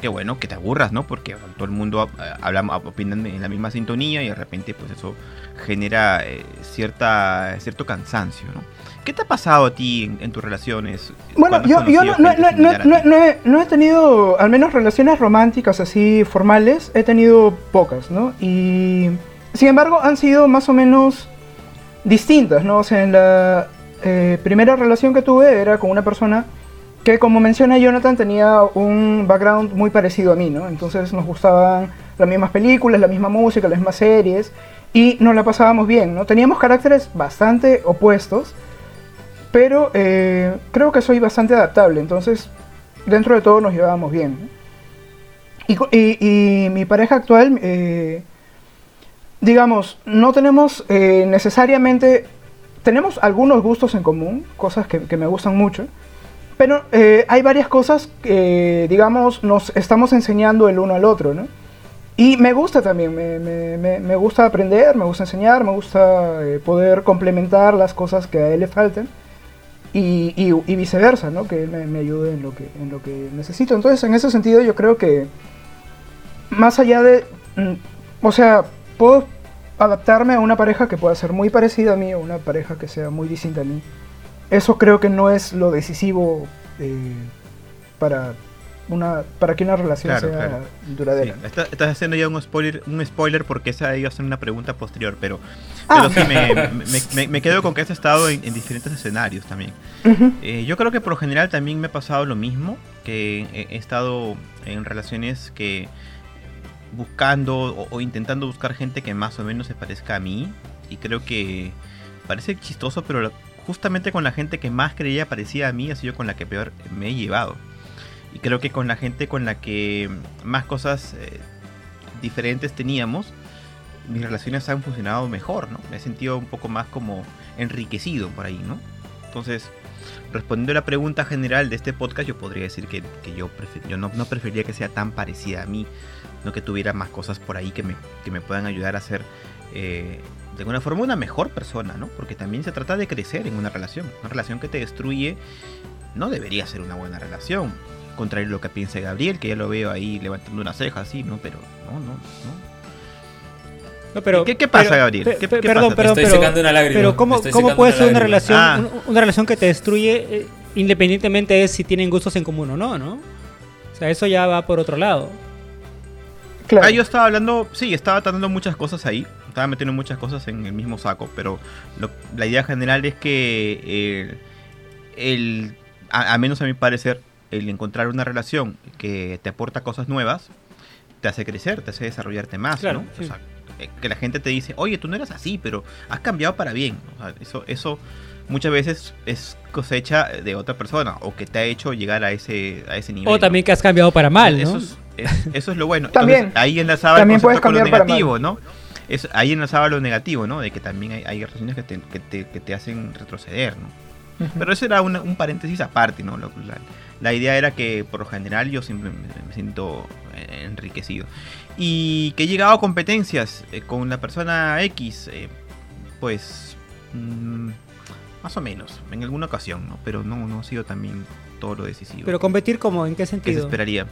que bueno, que te aburras, ¿no? Porque todo el mundo eh, habla, opinan en la misma sintonía y de repente pues eso genera eh, cierta, cierto cansancio, ¿no? ¿Qué te ha pasado a ti en, tus relaciones? Bueno, yo, yo no, no, no, he, no, he, tenido, al menos relaciones románticas así formales, he tenido pocas, ¿no? Y sin embargo han sido más o menos distintas, ¿no? O sea, en la eh, primera relación que tuve era con una persona que como menciona Jonathan tenía un background muy parecido a mí, ¿no? Entonces nos gustaban las mismas películas, la misma música, las mismas series y nos la pasábamos bien, ¿no? Teníamos caracteres bastante opuestos, pero eh, creo que soy bastante adaptable, entonces dentro de todo nos llevábamos bien. Y, mi pareja actual, eh, digamos, no tenemos eh, necesariamente, tenemos algunos gustos en común, cosas que, que me gustan mucho, pero eh, hay varias cosas que, digamos, nos estamos enseñando el uno al otro, ¿no? Y me gusta también, me, me, me gusta aprender, me gusta enseñar, me gusta eh, poder complementar las cosas que a él le faltan y, viceversa, ¿no? Que me, ayude en lo que, en lo que necesito. Entonces, en ese sentido, yo creo que más allá de, mm, o sea, puedo adaptarme a una pareja que pueda ser muy parecida a mí o una pareja que sea muy distinta a mí eso creo que no es lo decisivo eh, para una para que una relación sea duradera. estás haciendo ya un spoiler, un spoiler porque esa iba a ser una pregunta posterior, pero, ah. sí, me, quedo con que has estado en, diferentes escenarios también. Eh, yo creo que por lo general también me ha pasado lo mismo, que he, estado en relaciones que buscando o, o, intentando buscar gente que más o menos se parezca a mí y creo que parece chistoso, pero justamente con la gente que más creía parecía a mí, ha sido con la que peor me he llevado. Y creo que con la gente con la que más cosas eh, diferentes teníamos, mis relaciones han funcionado mejor, ¿no? Me he sentido un poco más como enriquecido por ahí, ¿no? Entonces, respondiendo a la pregunta general de este podcast, yo podría decir que, yo, yo no, no, preferiría que sea tan parecida a mí, no que tuviera más cosas por ahí que me, que me puedan ayudar a ser de alguna forma una mejor persona, ¿no? Porque también se trata de crecer en una relación. Una relación que te destruye no debería ser una buena relación. Contrario a lo que piensa Gabriel, que ya lo veo ahí levantando una ceja así, ¿no? Pero no, no, no. pero, ¿Qué, pasa, Gabriel? ¿Qué, perdón, perdón, pero, ¿cómo, puede ser una relación, ah. una relación que te destruye eh, independientemente de si tienen gustos en común o no, ¿no? O sea, eso ya va por otro lado. Claro. Ah, yo estaba hablando, sí, estaba tratando muchas cosas ahí estaba metiendo muchas cosas en el mismo saco, pero la idea general es que eh, el, a, menos a mi parecer, el encontrar una relación que te aporta cosas nuevas, te hace crecer, te hace desarrollarte más, ¿no? O sea, eh, que la gente te dice, oye, tú no eras así, pero has cambiado para bien. eso, eso muchas veces es cosecha de otra persona o que te ha hecho llegar a ese, a ese nivel. O también que has cambiado para mal, ¿no? Eso es, eso es lo bueno. también, ahí enlazaba también el concepto con lo negativo, ¿no? Es, ahí enlazaba lo negativo, ¿no? De que también hay, hay relaciones que te, que, te, que te, hacen retroceder, ¿no? Pero eso era un paréntesis aparte, ¿no? La, la, idea era que por lo general yo siempre me, siento eh, enriquecido. Y que he llegado a competencias eh, con la persona X, eh, pues mm, más o menos, en alguna ocasión, ¿no? Pero no, no ha sido también todo lo decisivo. Pero competir como, ¿en qué sentido? ¿Qué se esperaría?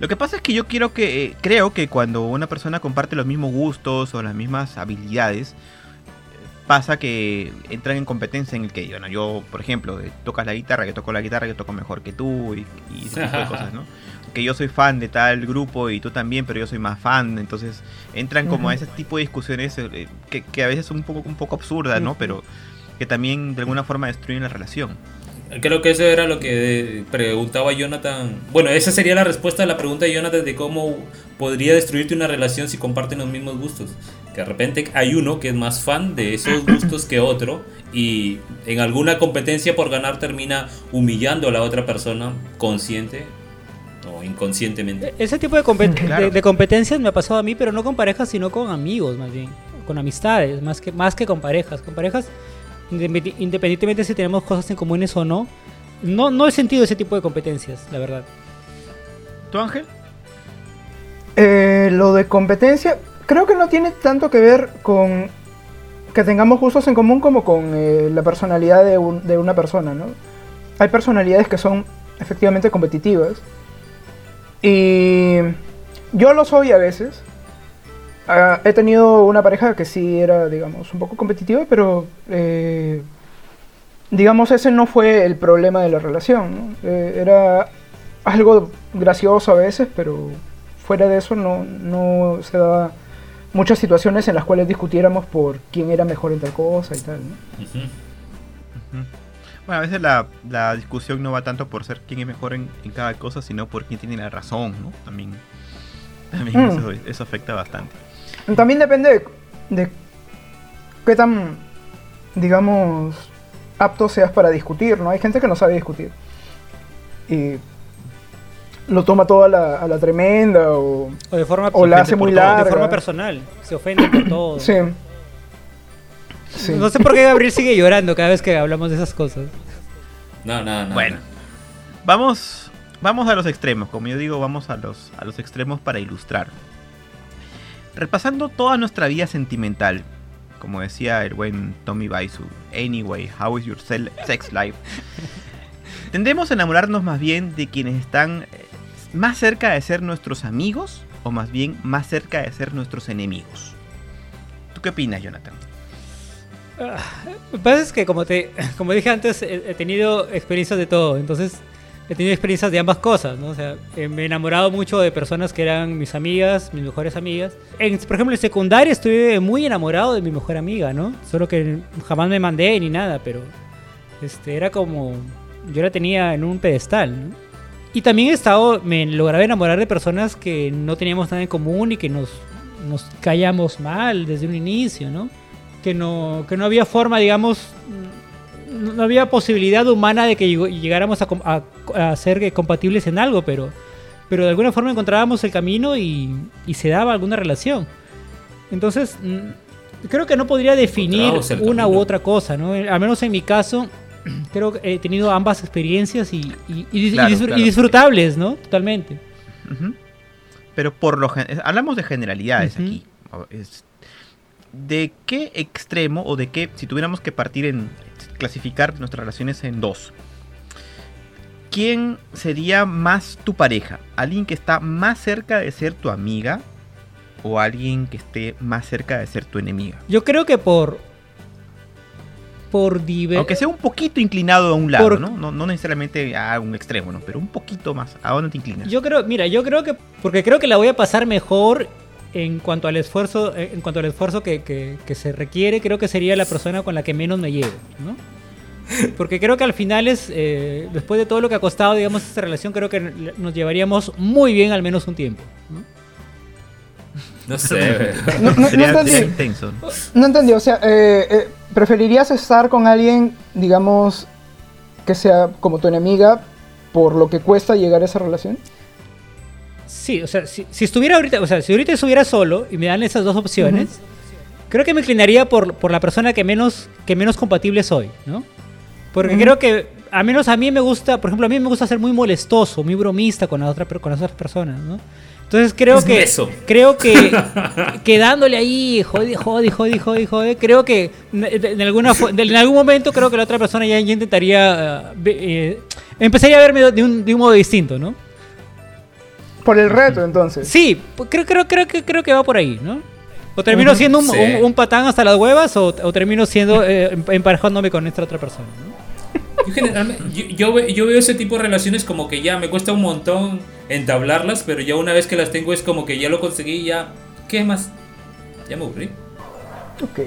Lo que pasa es que yo quiero que, eh, creo que cuando una persona comparte los mismos gustos o las mismas habilidades, pasa que entran en competencia en el que, bueno, yo, por ejemplo, tocas la guitarra, que toco la guitarra, que toco mejor que tú y, ese tipo de cosas, ¿no? Que yo soy fan de tal grupo y tú también, pero yo soy más fan, entonces entran como a ese tipo de discusiones eh, que, que, a veces son un poco, un poco absurdas, ¿no? Pero que también de alguna forma destruyen la relación. Creo que eso era lo que preguntaba Jonathan. Bueno, esa sería la respuesta a la pregunta de Jonathan de cómo podría destruirte una relación si comparten los mismos gustos. Que de repente hay uno que es más fan de esos <clears throat> gustos que otro y en alguna competencia por ganar termina humillando a la otra persona consciente o inconscientemente. E-, ese tipo de, de, competencias me ha pasado a mí, pero no con parejas, sino con amigos más bien, con amistades, más que, más que con parejas. Con parejas independientemente si tenemos cosas en comunes o no, no, no he sentido ese tipo de competencias, la verdad. ¿Tu Ángel? Eh, lo de competencia, creo que no tiene tanto que ver con que tengamos gustos en común como con eh, la personalidad de, un- de una persona, ¿no? Hay personalidades que son efectivamente competitivas. Y yo lo soy a veces. Ah, he tenido una pareja que sí era, digamos, un poco competitiva, pero eh, digamos, ese no fue el problema de la relación. ¿no? Eh, era algo gracioso a veces, pero fuera de eso no, no se daba muchas situaciones en las cuales discutiéramos por quién era mejor en tal cosa y tal. ¿no? Bueno, a veces la, la discusión no va tanto por ser quién es mejor en, en cada cosa, sino por quién tiene la razón, ¿no? También, también Mm. eso, eso afecta bastante. También depende de, de qué tan, digamos, apto seas para discutir, ¿no? Hay gente que no sabe discutir. Y lo toma todo a la, a la tremenda o, O de forma, o la ofende hace por muy todo. De larga. de forma personal. Se ofenden por todo. Sí. Sí. No sé por qué Gabriel sigue llorando cada vez que hablamos de esas cosas. No, no, no. Bueno, vamos, vamos a los extremos. Como yo digo, vamos a los, a los extremos para ilustrar. Repasando toda nuestra vida sentimental, como decía el buen Tommy Baisu, Anyway, how is your sex life? <laughs> Tendemos a enamorarnos más bien de quienes están eh, más cerca de ser nuestros amigos o más bien más cerca de ser nuestros enemigos. ¿Tú qué opinas, Jonathan? Lo que pasa es que, como, te, como dije antes, he, he tenido experiencias de todo. Entonces, he tenido experiencias de ambas cosas, ¿no? O sea, eh, me he enamorado mucho de personas que eran mis amigas, mis mejores amigas. En, por ejemplo, en secundaria estuve muy enamorado de mi mejor amiga, ¿no? Solo que jamás me mandé ni nada, pero este, era como... Yo la tenía en un pedestal, ¿no? Y también he estado, me lograba enamorar de personas que no teníamos nada en común y que nos, nos callamos mal desde un inicio, ¿no? que no, que no había forma, digamos, no había posibilidad humana de que lleg- llegáramos a, a- a ser eh, compatibles en algo, pero, pero de alguna forma encontrábamos el camino y, y se daba alguna relación. Entonces, mm, creo que no podría definir una u otra cosa, ¿no? Eh, Al menos en mi caso, <clears throat> creo que he tenido ambas experiencias y, y- y dis- y Claro, disfr- y claro. disfrutables, ¿no? Totalmente. Pero por lo gen- hablamos de generalidades aquí. Es- ¿De qué extremo o de qué, si tuviéramos que partir en clasificar nuestras relaciones en dos? ¿Quién sería más tu pareja? ¿Alguien que está más cerca de ser tu amiga o alguien que esté más cerca de ser tu enemiga? Yo creo que por... Por diver- Aunque sea un poquito inclinado a un lado, Por- ¿no? ¿no? No necesariamente a un extremo, ¿no? Pero un poquito más. ¿A dónde te inclinas? Yo creo, mira, yo creo que porque creo que la voy a pasar mejor en cuanto al esfuerzo, eh, en cuanto al esfuerzo que, que- que se requiere, creo que sería la persona con la que menos me llevo, ¿no? <laughs> Porque creo que al final es, eh, después de todo lo que ha costado, digamos, esta relación, creo que nos llevaríamos muy bien al menos un tiempo. ¿no? No <laughs> sé. No, no- no sería, entendí. ¿no? Entendí, o sea, eh, eh, ¿preferirías estar con alguien, digamos, que sea como tu enemiga por lo que cuesta llegar a esa relación? Sí, o sea, si, si estuviera ahorita, o sea, si ahorita estuviera solo y me dan esas dos opciones, creo que me inclinaría por, por la persona que menos, que menos compatible soy, ¿no? Porque creo que, a menos a mí me gusta, por ejemplo, a mí me gusta ser muy molestoso, muy bromista con, la otra, per- con las otras personas, ¿no? Entonces creo Es que, eso. creo que <laughs> quedándole ahí, jode, jode, jode, jode, jode, creo que en, alguna, en algún momento creo que la otra persona ya, ya intentaría, eh, ve- eh, empezaría a verme de un, de un modo distinto, ¿no? Por el reto, entonces. Sí, creo, creo, creo, que, creo que va por ahí, ¿no? O termino siendo un, Sí. un- un patán hasta las huevas o, o termino siendo eh, em- emparejándome con esta otra persona, ¿no? Yo, generalmente- yo, yo ve- yo veo ese tipo de relaciones como que ya me cuesta un montón entablarlas, pero ya una vez que las tengo es como que ya lo conseguí, ya. ¿Qué más? Ya me aburrí. Ok.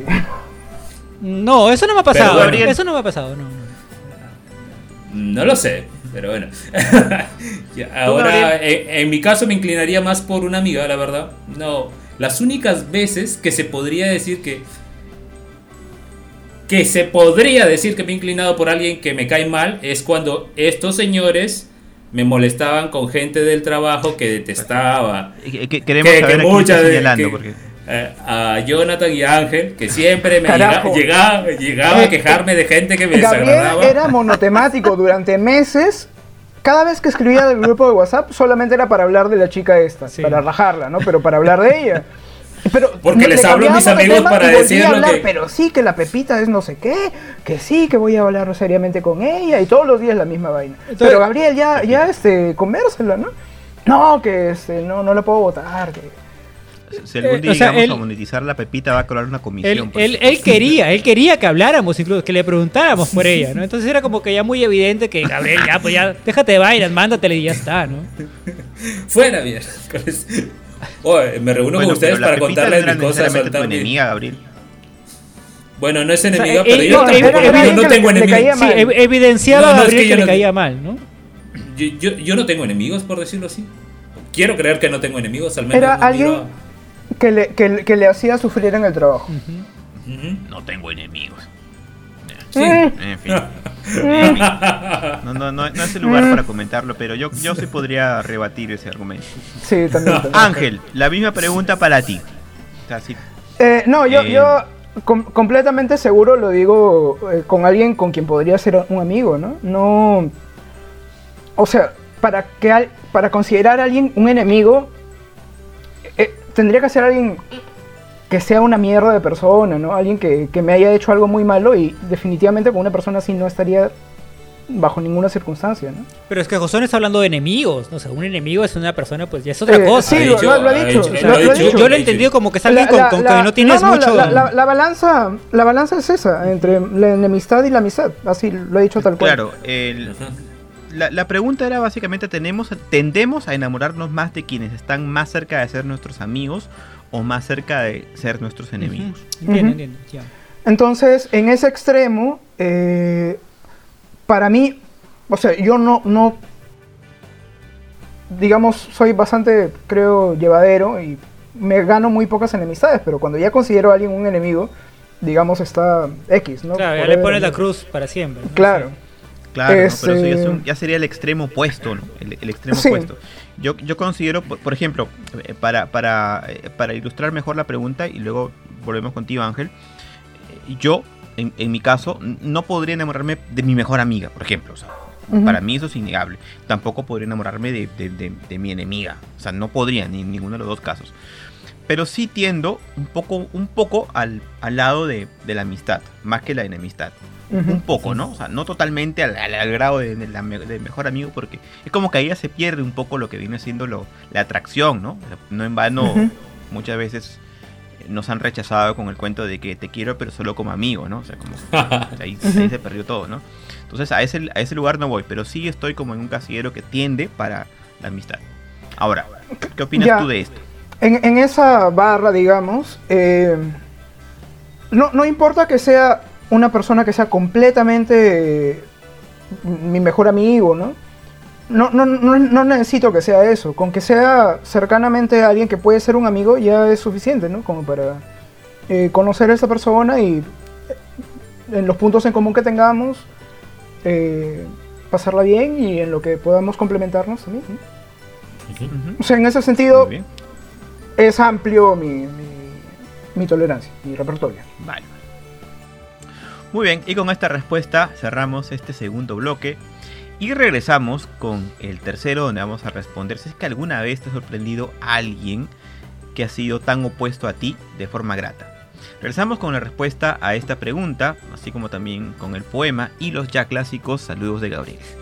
No, eso no me ha pasado. Gabriel- eso no me ha pasado, no. no. Lo sé, pero bueno. <laughs> Ya, Ahora, en, en mi caso me inclinaría más por una amiga, la verdad. No, las únicas veces que se podría decir que... Que se podría decir que me he inclinado por alguien que me cae mal es cuando estos señores me molestaban con gente del trabajo que detestaba. Eh, que- Queremos Que- saber que muchas señalando. que- porque... eh, a Jonathan y a Ángel, que siempre me llegaba, llegaba a Eh, quejarme de gente que me Gabriel desagradaba. era monotemático durante meses. Cada vez que escribía del grupo de WhatsApp solamente era para hablar de la chica esta, Sí. para rajarla, ¿no? Pero para hablar de ella. Pero Porque les le hablo a mis amigos para decir que- Pero sí, que la Pepita es no sé qué, que sí, que voy a hablar seriamente con ella y todos los días la misma vaina. Entonces- pero Gabriel, ya, ya, este, convérsela, ¿no? No, que este, no, no la puedo votar. Que... Si algún Eh, día o sea, llegamos él- a monetizar la pepita, va a cobrar una comisión. Él, él quería, él quería que habláramos, incluso que le preguntáramos por ella, ¿no? Entonces era como que ya muy evidente que Gabriel, ya, pues ya, déjate de vainas, mándatele y ya está, ¿no? Fuera, mierda. Me reúno Bueno, con ustedes para contarles mis cosas. tu enemiga, Gabriel. Bueno, no es enemiga, él- pero yo no, tampoco era- era no, tengo enemigos. Sí, evidenciaba No, a no, es Gabriel que que, le no- caía mal, ¿no? Yo, yo, yo no tengo enemigos, por decirlo así. Quiero creer que no tengo enemigos, al menos Era no alguien que le, que, le- que le hacía sufrir en el trabajo. No tengo enemigos. Sí. Mm. En fin. En fin. No, no, no, no es el lugar para comentarlo, pero yo, yo sí podría rebatir ese argumento. Sí, también. también. Ángel, la misma pregunta para ti. O sea, si- Eh, no, yo, Eh, yo com- completamente seguro lo digo eh, con alguien con quien podría ser un amigo, ¿no? No. O sea, para que al- para considerar a alguien un enemigo, eh, tendría que ser alguien que sea una mierda de persona, ¿no? Alguien que, que me haya hecho algo muy malo y definitivamente con una persona así no estaría bajo ninguna circunstancia, ¿no? Pero es que José no está hablando de enemigos, ¿no? O sea, un enemigo es una persona, pues ya es otra Eh, cosa. sí, lo, dicho- lo- lo ha dicho. lo- ha yo lo he entendido como que es alguien La- con, la- con la- que no tienes no, no, mucho... La, la- la balanza, la balanza es esa, entre la enemistad y la amistad. Así lo he dicho tal cual. claro, el- la, la pregunta era básicamente, tenemos, tendemos a enamorarnos más de quienes están más cerca de ser nuestros amigos o más cerca de ser nuestros enemigos. Ujú, Entiendo, Ujú. entiendo. ya. Entonces, en ese extremo, eh, para mí, o sea, yo no, no, digamos, soy bastante, creo, llevadero y me gano muy pocas enemistades, pero cuando ya considero a alguien un enemigo, digamos, está X, ¿no? Claro, ya le pones la cruz para siempre. ¿no? Claro. Claro, ¿no? pero eso ya, es un- ya sería el extremo opuesto, ¿no? El, el extremo Sí. opuesto. Yo, yo considero, por, por ejemplo, eh, para, para, eh, para ilustrar mejor la pregunta y luego volvemos contigo, Ángel, eh, yo, en, en mi caso, no podría enamorarme de mi mejor amiga, por ejemplo. o sea, Ujú. Para mí eso es innegable. Tampoco podría enamorarme de, de- de- de mi enemiga. O sea, no podría, ni en ninguno de los dos casos. Pero sí tiendo un poco, un poco al, al lado de, de la amistad, más que la enemistad un poco, ¿no? O sea, no totalmente al, al- al grado de, de la me- de mejor amigo, porque es como que ahí ya se pierde un poco lo que viene siendo lo, la atracción, ¿no? No en vano, muchas veces eh, nos han rechazado con el cuento de que te quiero, pero solo como amigo, ¿no? O sea, como <laughs> o sea, ahí, ahí se perdió todo, ¿no? Entonces a ese, a ese lugar no voy, pero sí estoy como en un casillero que tiende para la amistad. Ahora, ¿qué opinas Ya. tú de esto? En, en esa barra, digamos, eh, no, no importa que sea una persona que sea completamente eh, mi mejor amigo, ¿no? No, no, no, no necesito que sea eso. Con que sea cercanamente alguien que puede ser un amigo ya es suficiente, ¿no? Como para eh, conocer a esa persona y en los puntos en común que tengamos, eh, pasarla bien y en lo que podamos complementarnos también. ¿no? Ujú. O sea, en ese sentido. Es amplio mi, tolerancia, mi repertorio. Vale. Muy bien, y con esta respuesta cerramos este segundo bloque y regresamos con el tercero donde vamos a responder si es que alguna vez te ha sorprendido a alguien que ha sido tan opuesto a ti de forma grata. Regresamos con la respuesta a esta pregunta, así como también con el poema y los ya clásicos saludos de Gabriel.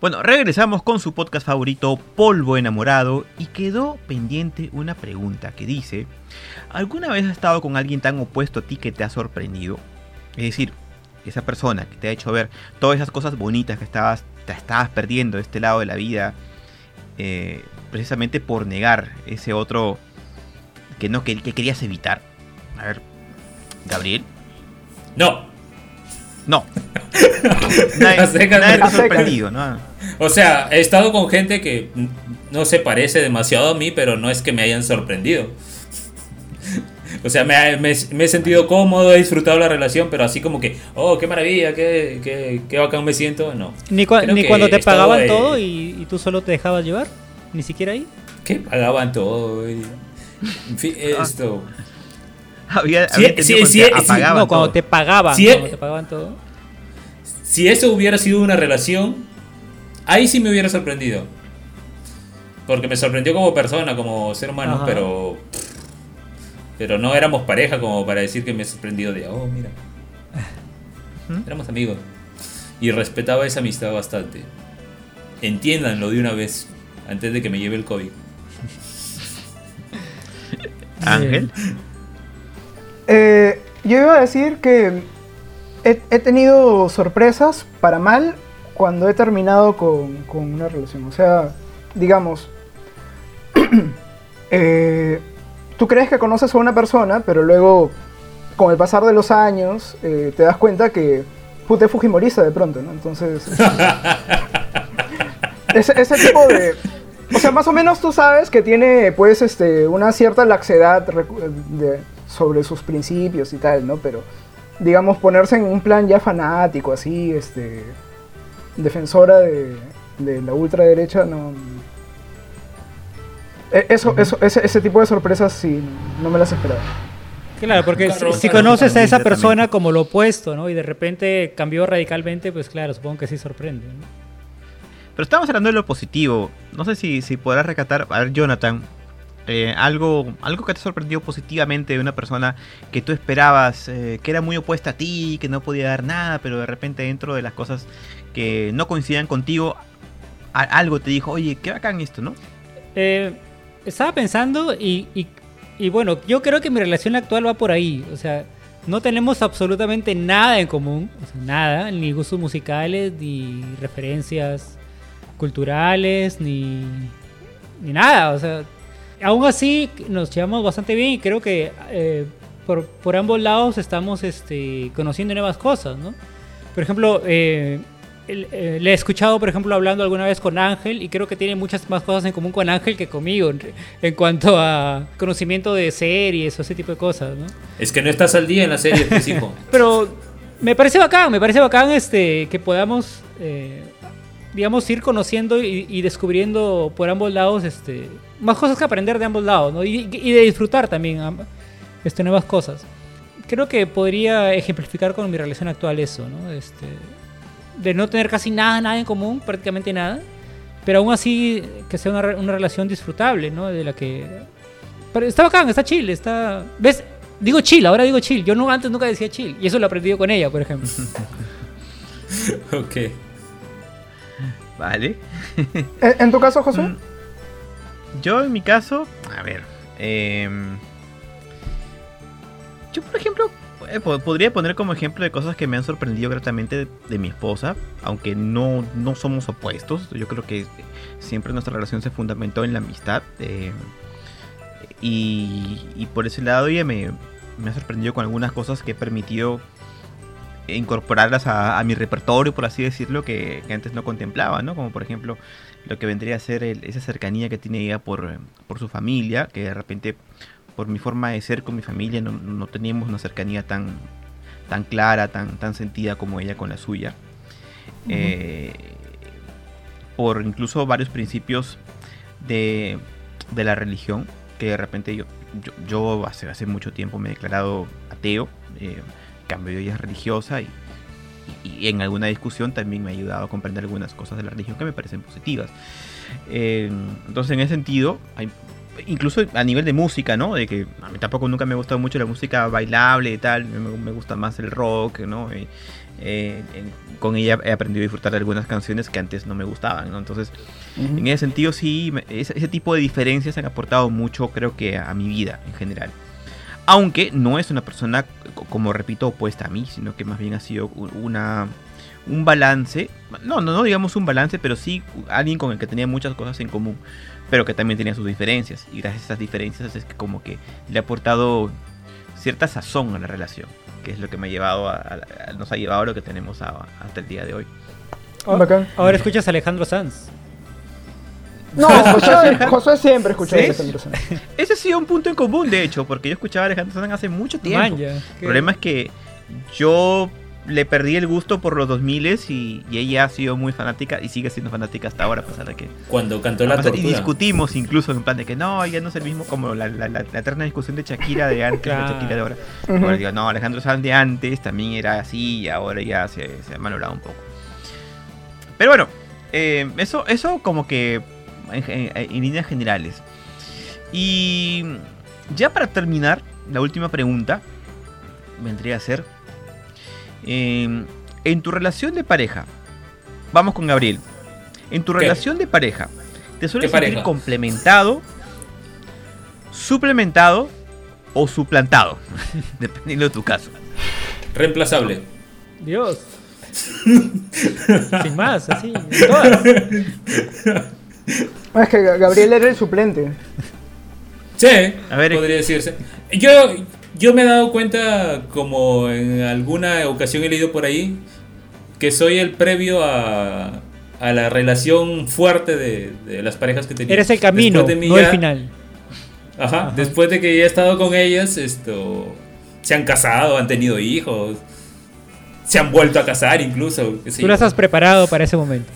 Bueno, regresamos con su podcast favorito, Polvo Enamorado, y quedó pendiente una pregunta que dice, ¿alguna vez has estado con alguien tan opuesto a ti que te ha sorprendido? Es decir, esa persona que te ha hecho ver todas esas cosas bonitas que estabas, te estabas perdiendo de este lado de la vida, eh, precisamente por negar ese otro que no que, que querías evitar. A ver, Gabriel, No. No. <laughs> nadie, secas, nadie sorprendido, ¿no? O sea, he estado con gente que no se parece demasiado a mí, pero no es que me hayan sorprendido. <laughs> O sea, me, me- me he sentido cómodo, he disfrutado la relación, pero así como que, oh, qué maravilla, qué, qué, qué bacán me siento, no. Ni, cua- Creo ni que cuando te pagaban eh, todo y, y tú solo te dejabas llevar. Ni siquiera ahí. ¿Qué? Pagaban todo. <laughs> En fin, Ah. esto. <laughs> Había, Sí, había entendido sí, cuando te sí, sí, apagaban no, cuando te pagaban. Sí, cuando eh. te pagaban todo. Si eso hubiera sido una relación, ahí sí me hubiera sorprendido. Porque me sorprendió como persona, como ser humano, Ajá. pero. Pero no éramos pareja como para decir que me he sorprendido de, oh, mira. Éramos amigos. Y respetaba esa amistad bastante. Entiéndanlo de una vez, antes de que me lleve el COVID. <laughs> Ángel. Eh, yo iba a decir que he, he tenido sorpresas para mal cuando he terminado con, con una relación. O sea, digamos, <clears throat> eh, tú crees que conoces a una persona, pero luego, con el pasar de los años, eh, te das cuenta que puta es fujimorista de pronto, ¿no? Entonces, <laughs> ese, ese tipo de... O sea, más o menos tú sabes que tiene, pues, este, una cierta laxedad de- sobre sus principios y tal, ¿no? Pero, digamos, ponerse en un plan ya fanático, así, este, defensora de, de la ultraderecha, no... E- Eso, eso, ese, ese tipo de sorpresas sí, no me las esperaba. Claro, porque Claro, si, si claro, conoces a esa persona como lo opuesto, ¿no? Y de repente cambió radicalmente, pues claro, supongo que sí sorprende. ¿no? Pero estamos hablando de lo positivo. No sé si, si podrás recatar, a ver, Jonathan, eh, algo, algo que te sorprendió positivamente de una persona que tú esperabas, eh, que era muy opuesta a ti, que no podía dar nada, pero de repente dentro de las cosas que no coincidían contigo, algo te dijo, oye, qué bacán esto, ¿no? Eh, estaba pensando y, y- bueno, yo creo que mi relación actual va por ahí. O sea, no tenemos absolutamente nada en común. nada, ni gustos musicales, ni referencias culturales, ni, ni nada. O sea, aún así nos llevamos bastante bien y creo que eh, por, por ambos lados estamos este, conociendo nuevas cosas, ¿no? Por ejemplo, eh, eh, le he escuchado, por ejemplo, hablando alguna vez con Ángel y creo que tiene muchas más cosas en común con Ángel que conmigo en, cuanto a conocimiento de series o ese tipo de cosas, ¿no? Es que no estás al día en la serie, pues, <laughs> hijo. Pero me parece bacán, me parece bacán este, que podamos, eh, digamos, ir conociendo y, y descubriendo por ambos lados este, más cosas que aprender de ambos lados, ¿no? Y, y de disfrutar también amb- este, nuevas cosas. Creo que podría ejemplificar con mi relación actual eso, ¿no? Este, de no tener casi nada, nada en común, prácticamente nada, pero aún así que sea una, una relación disfrutable, ¿no? De la que... Pero está bacán, está chill, está... ¿Ves? Digo chill, ahora digo chill. Yo no, antes nunca decía chill. Y eso lo he aprendido con ella, por ejemplo. <laughs> ok. Vale. <laughs> ¿En, tu caso, Josué? Mm. Yo en mi caso, a ver, em, yo por ejemplo eh, po- podría poner como ejemplo de cosas que me han sorprendido gratamente de, de mi esposa, aunque no, no somos opuestos, yo creo que siempre nuestra relación se fundamentó en la amistad em, y, y por ese lado ella me, me ha sorprendido con algunas cosas que he permitido incorporarlas a, a mi repertorio, por así decirlo, que, que antes no contemplaba, ¿no? Como por ejemplo lo que vendría a ser el- esa cercanía que tiene ella por, por su familia, que de repente por mi forma de ser con mi familia no, no teníamos una cercanía tan, tan clara, tan, tan sentida como ella con la suya. Eh, por incluso varios principios de, de la religión, que de repente yo, yo, yo hace, hace mucho tiempo me he declarado ateo, eh, cambio ella es religiosa y, y- y en alguna discusión también me ha ayudado a comprender algunas cosas de la religión que me parecen positivas. Eh, entonces, en ese sentido, hay- incluso a nivel de música, ¿no? De que a mí tampoco nunca me ha gustado mucho la música bailable y tal, me, me gusta más el rock, ¿no? Eh, eh, en- con ella he aprendido a disfrutar de algunas canciones que antes no me gustaban, ¿no? Entonces, en ese sentido, sí, ese, ese tipo de diferencias han aportado mucho, creo que, a, a mi vida en general. Aunque no es una persona, co- como repito, opuesta a mí, sino que más bien ha sido una, un balance. No, no, no digamos un balance, pero sí alguien con el que tenía muchas cosas en común, pero que también tenía sus diferencias. Y gracias a esas diferencias es que como que le ha aportado cierta sazón a la relación, que es lo que me ha llevado a, a- a- nos ha llevado a lo que tenemos a- hasta el día de hoy. Bacán. Ahora escuchas a Alejandro Sanz. No, <laughs> Josué, Josué siempre escuchó ¿Sí? a Alejandro Sanz. Ese ha sido un punto en común, de hecho, porque yo escuchaba a Alejandro Sanz hace mucho tiempo. El problema es que yo le perdí el gusto por los 2000 y, y ella ha sido muy fanática y sigue siendo fanática hasta ahora, a pesar de que... Cuando cantó la pesar- y discutimos incluso en plan de que no, ya no es el mismo como la, la, la- la eterna discusión de Shakira de antes Claro. de Shakira de ahora. Digo, no, Alejandro Sanz de antes también era así y ahora ya se, se ha malogrado un poco. Pero bueno, eh, eso, eso como que en, en- en líneas generales. Y ya para terminar, la última pregunta vendría a ser, eh, en tu relación de pareja, vamos con Gabriel, en tu ¿Qué? relación de pareja, ¿te sueles ¿Qué sentir pareja? complementado, suplementado o suplantado? <laughs> Dependiendo de tu caso. Reemplazable. Dios. <laughs> Sin más, así. todas. Ah, Es que Ga- Gabriel era el suplente. Sí, A ver, podría decirse. Yo, yo me he dado cuenta, como en alguna ocasión he leído por ahí, que soy el previo a, a la relación fuerte de, de las parejas que tenía. Eres el camino, de no el final. Ajá, después de que ya he estado con ellas, esto, se han casado, han tenido hijos, se han vuelto a casar incluso. Tú las has preparado para ese momento.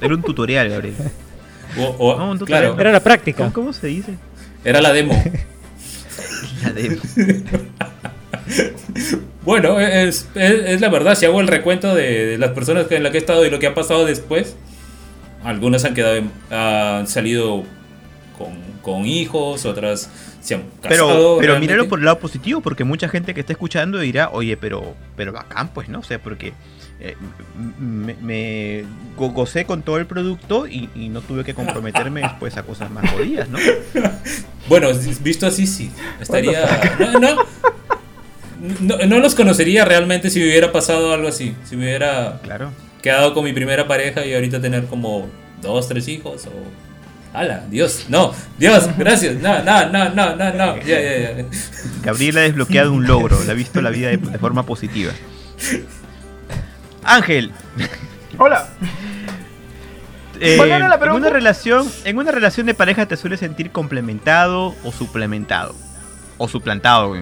Era un tutorial, Gabriel. O- o- No, tutorial. claro, Era la práctica. ¿Cómo, cómo se dice? era la demo. <laughs> La de- <laughs> Bueno, es, es, es la verdad, si hago el recuento de, de las personas que- en las que he estado y lo que ha pasado después, algunas han quedado, en- han salido con, con hijos, otras se han casado. Pero, pero míralo por el lado positivo, porque mucha gente que está escuchando dirá, oye, pero, pero bacán, pues, ¿no? O sea, porque eh, me, me go- gocé con todo el producto y, y no tuve que comprometerme después a cosas más jodidas, ¿no? <laughs> Bueno, visto así, sí. Estaría. <laughs> No, no, no, no los conocería realmente si me hubiera pasado algo así. Si me hubiera Claro. quedado con mi primera pareja y ahorita tener como dos, tres hijos o. ¡Hala! Dios, no, Dios, gracias. No, no, no, no, no, no. Ya, ya, ya. Gabriel ha desbloqueado un logro, le ha visto la vida de, de forma positiva. <laughs> Ángel, Hola. <laughs> eh, ¿Cuál era la en una relación, en una relación de pareja te sueles sentir complementado o suplementado o suplantado.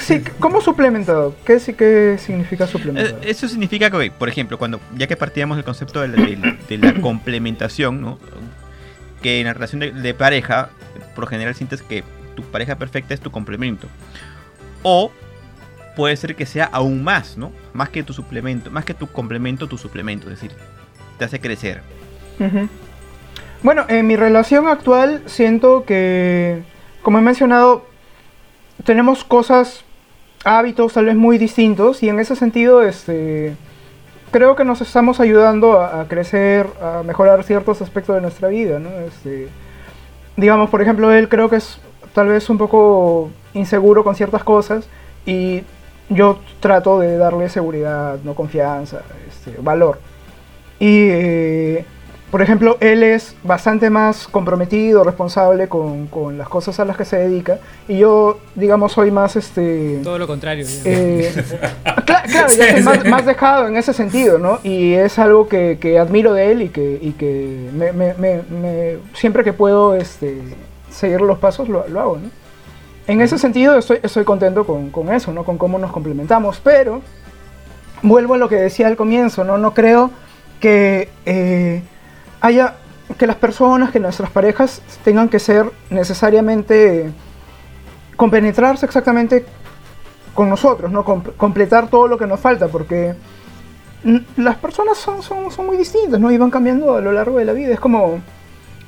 Sí, ¿Cómo suplementado? ¿Qué, qué significa Eh, suplementado? Eso significa que, por ejemplo, cuando ya que partíamos del concepto de la, de- de la <coughs> complementación, ¿no? que en la relación de, de pareja, por lo general sientes que tu pareja perfecta es tu complemento. O puede ser que sea aún más, ¿no? Más que tu suplemento, más que tu complemento, tu suplemento, es decir, te hace crecer. Bueno, en mi relación actual siento que, como he mencionado, tenemos cosas, hábitos tal vez muy distintos y en ese sentido, este, creo que nos estamos ayudando a, a crecer, a mejorar ciertos aspectos de nuestra vida, ¿no? Este, digamos, por ejemplo, él creo que es tal vez un poco inseguro con ciertas cosas y yo trato de darle seguridad, no confianza, este, valor. Y, eh, por ejemplo, él es bastante más comprometido, responsable con, con las cosas a las que se dedica. Y yo, digamos, soy más, este... Todo lo contrario. eh, <laughs> cla- claro, Sí, sí. más, más dejado en ese sentido, ¿no? Y es algo que, que admiro de él y que, y que me, me- me- me- siempre que puedo este, seguir los pasos lo, lo hago, ¿no? En ese sentido estoy, estoy contento con, con eso, ¿no? Con cómo nos complementamos, pero vuelvo a lo que decía al comienzo, ¿no? No creo que eh, haya que las personas, que nuestras parejas tengan que ser necesariamente compenetrarse exactamente con nosotros, ¿no? Com- completar todo lo que nos falta, porque las personas son, son, son muy distintas, ¿no? Y van cambiando a lo largo de la vida. Es como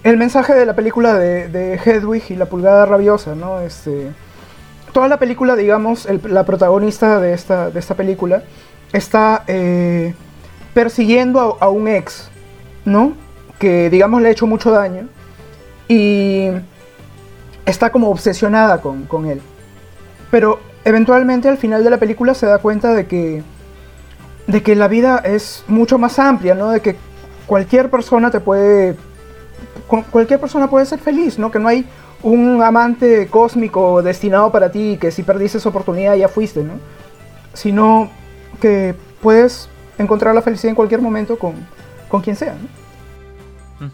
el mensaje de la película de, Hedwig y la pulgada rabiosa, ¿no? Este, toda la película, digamos, el- la protagonista de esta, de esta película está eh, persiguiendo a, a un ex, ¿no? Que, digamos, le ha hecho mucho daño y está como obsesionada con, con él. Pero eventualmente al final de la película se da cuenta de que, de que la vida es mucho más amplia, ¿no? De que cualquier persona te puede... cu- Cualquier persona puede ser feliz, ¿no? Que no hay un amante cósmico destinado para ti que si perdiste esa oportunidad ya fuiste, ¿no? Sino que puedes encontrar la felicidad en cualquier momento con, con quien sea, ¿no?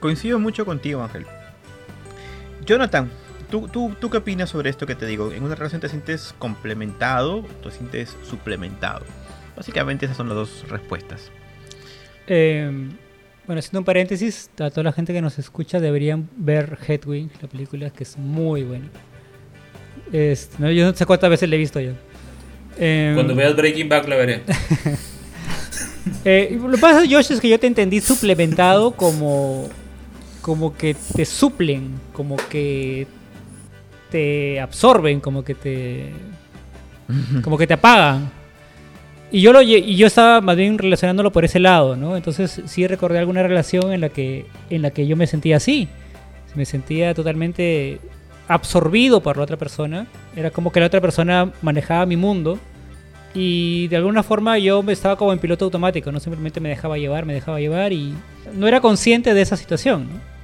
Coincido mucho contigo, Ángel. Jonathan, ¿tú, tú, ¿tú qué opinas sobre esto que te digo? ¿En una relación te sientes complementado o te sientes suplementado? Básicamente esas son las dos respuestas. Eh, bueno, haciendo un paréntesis, a toda la gente que nos escucha deberían ver Headwing, la película, que es muy buena. Es- no, yo no sé cuántas veces la he visto ya. Eh, Cuando veas Breaking Back la veré. <laughs> eh, lo que pasa, Josh, es que yo te entendí suplementado como, como que te suplen, como que te absorben, como que te, como que te apagan. Y yo, lo, y yo estaba más bien relacionándolo por ese lado, ¿no? Entonces sí recordé alguna relación en la que, en la que yo me sentía así. Me sentía totalmente absorbido por la otra persona. Era como que la otra persona manejaba mi mundo. Y de alguna forma yo estaba como en piloto automático, no simplemente me dejaba llevar, me dejaba llevar y no era consciente de esa situación, ¿no?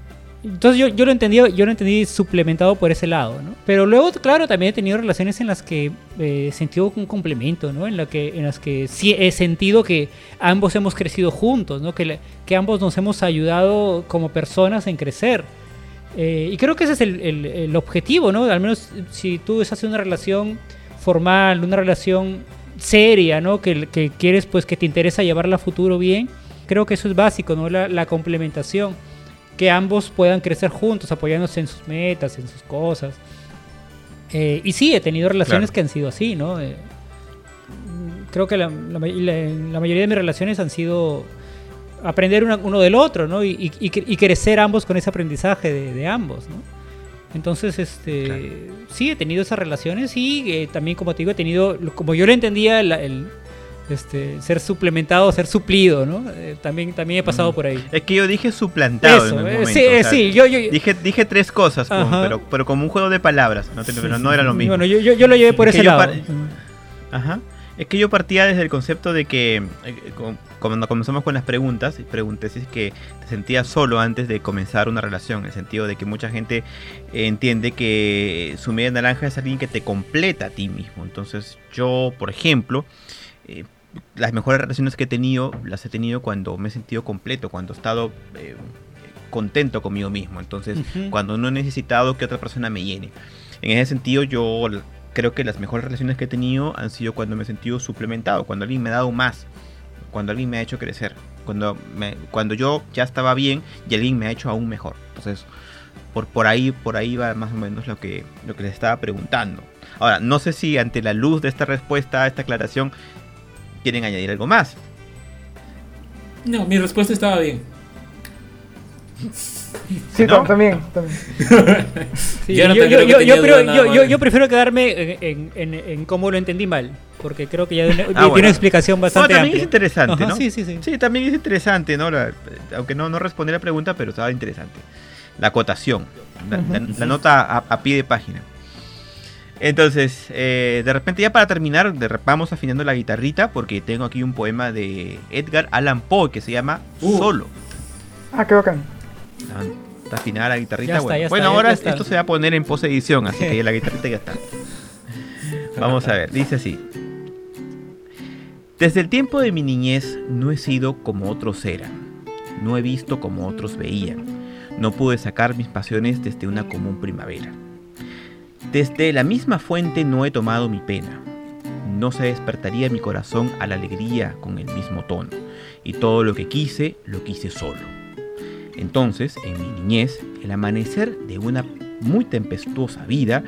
Entonces yo, yo lo entendí, yo lo entendí suplementado por ese lado, ¿no? Pero luego, claro, también he tenido relaciones en las que eh, he sentido un complemento, ¿no? En, la que, en las que he sentido que ambos hemos crecido juntos, ¿no? Que, que ambos nos hemos ayudado como personas en crecer. Eh, y creo que ese es el, el- el objetivo, ¿no? Al menos si tú estás en una relación formal, una relación seria, ¿no? Que, que quieres, pues, que te interesa llevarla a futuro bien, creo que eso es básico, ¿no? La complementación. Que ambos puedan crecer juntos, apoyándose en sus metas, en sus cosas. Eh, y sí, he tenido relaciones Claro. que han sido así, ¿no? Eh, creo que la, la may- la- la mayoría de mis relaciones han sido aprender una- uno del otro, ¿no? Y, y- y cre- y crecer ambos con ese aprendizaje de, de ambos, ¿no? Entonces, este, Claro. sí, he tenido esas relaciones y eh, también, como te digo, he tenido, como yo lo entendía, la- el, este, ser suplementado, ser suplido, ¿no? Eh, también, también he pasado Mm. por ahí. Es que yo dije suplantado Eso, en un eh, sí, o eh, sea, sí, yo, yo, Dije, dije tres cosas, como- pero, pero como un juego de palabras. No, te- pero no era lo mismo. Bueno, yo, yo, yo lo llevé por Es ese lado. Ajá. Es que yo partía desde el concepto de que cuando comenzamos con las preguntas, pregunté si es que te sentías solo antes de comenzar una relación, en el sentido de que mucha gente entiende que su media naranja es alguien que te completa a ti mismo. Entonces yo, por ejemplo, eh, las mejores relaciones que he tenido las he tenido cuando me he sentido completo, cuando he estado eh, contento conmigo mismo. Entonces cuando no he necesitado que otra persona me llene. En ese sentido, yo creo que las mejores relaciones que he tenido han sido cuando me he sentido suplementado, cuando alguien me ha dado más, cuando alguien me ha hecho crecer, cuando, me- cuando yo ya estaba bien y alguien me ha hecho aún mejor. Entonces, por, por ahí por ahí va más o menos lo que, lo que les estaba preguntando. Ahora, no sé si ante la luz de esta respuesta, esta aclaración, quieren añadir algo más. No, mi respuesta estaba bien. Sí, ¿No? también, también. <laughs> Sí, Yo no prefiero quedarme en, en- en- en cómo lo entendí mal, porque creo que ya tiene, tiene bueno. una explicación Bueno, bastante también es interesante, Ajá, ¿no? Sí, sí, sí. Sí, también es interesante, ¿no? La- aunque no, no respondí la pregunta, pero estaba interesante. La acotación, la, la- la nota a, a pie de página. Entonces, eh, de repente ya para terminar, vamos afinando la guitarrita porque tengo aquí un poema de Edgar Allan Poe que se llama Uh. Solo. Ah, qué bacán. Ah, Está afinada la guitarrita. Ya está, bueno, ya Bueno, ahora ya está. esto se va a poner en pose edición, así que la guitarrita ya está. <laughs> Vamos a ver, dice así. Desde el tiempo de mi niñez no he sido como otros eran, no he visto como otros veían, no pude sacar mis pasiones desde una común primavera. Desde la misma fuente no he tomado mi pena, no se despertaría mi corazón a la alegría con el mismo tono, y todo lo que quise, lo quise solo. Entonces, en mi niñez, el amanecer de una muy tempestuosa vida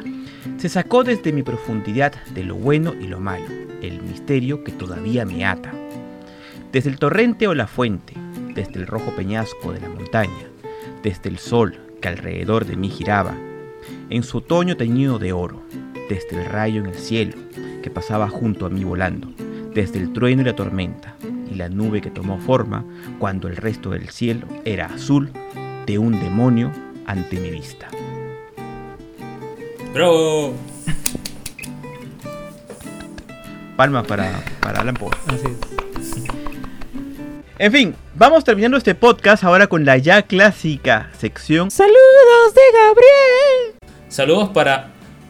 se sacó desde mi profundidad de lo bueno y lo malo, el misterio que todavía me ata. Desde el torrente o la fuente, desde el rojo peñasco de la montaña, desde el sol que alrededor de mí giraba, en su otoño teñido de oro, desde el rayo en el cielo que pasaba junto a mí volando, desde el trueno y la tormenta, y la nube que tomó forma cuando el resto del cielo era azul de un demonio ante mi vista. Bravo. Palma para, para Alan Poe. Así es. En fin, vamos terminando este podcast ahora con la ya clásica sección. Saludos de Gabriel. Saludos para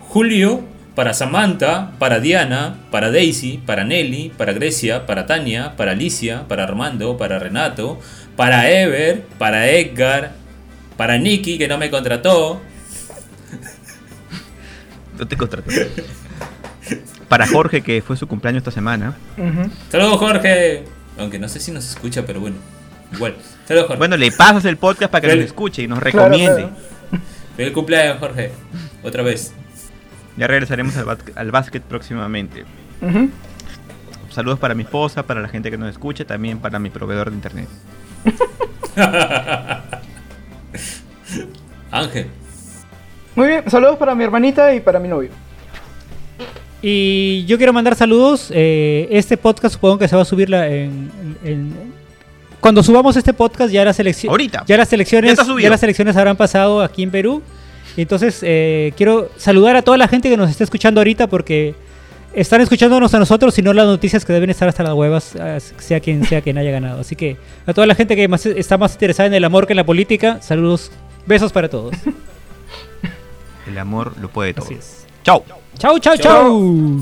Julio, para Samantha, para Diana, para Daisy, para Nelly, para Grecia, para Tania, para Alicia, para Armando, para Renato, para Ever, para Edgar, para Nicky, que no me contrató. No te contrato. Para Jorge, que fue su cumpleaños esta semana. Saludos, Jorge. Aunque no sé si nos escucha, pero bueno. Igual. Saludos, Jorge. Bueno, le pasas el podcast para que nos escuche y nos Claro, recomiende. claro. Feliz cumpleaños, Jorge. Otra vez. Ya regresaremos al, básquet- al básquet próximamente. Saludos para mi esposa, para la gente que nos escucha, también para mi proveedor de internet. <laughs> Ángel. Muy bien, saludos para mi hermanita y para mi novio. Y yo quiero mandar saludos. eh, este podcast supongo que se va a subir la- en, en- cuando subamos este podcast ya las elecciones Ahorita. ya las elecciones Ya las elecciones habrán pasado aquí en Perú. Entonces eh, quiero saludar a toda la gente que nos está escuchando ahorita porque están escuchándonos a nosotros y no las noticias que deben estar hasta las huevas, sea quien sea quien haya ganado. Así que a toda la gente que más- está más interesada en el amor que en la política, saludos, besos para todos. El amor lo puede todo. Así es. Chao. Chau, chau, Chau. chau.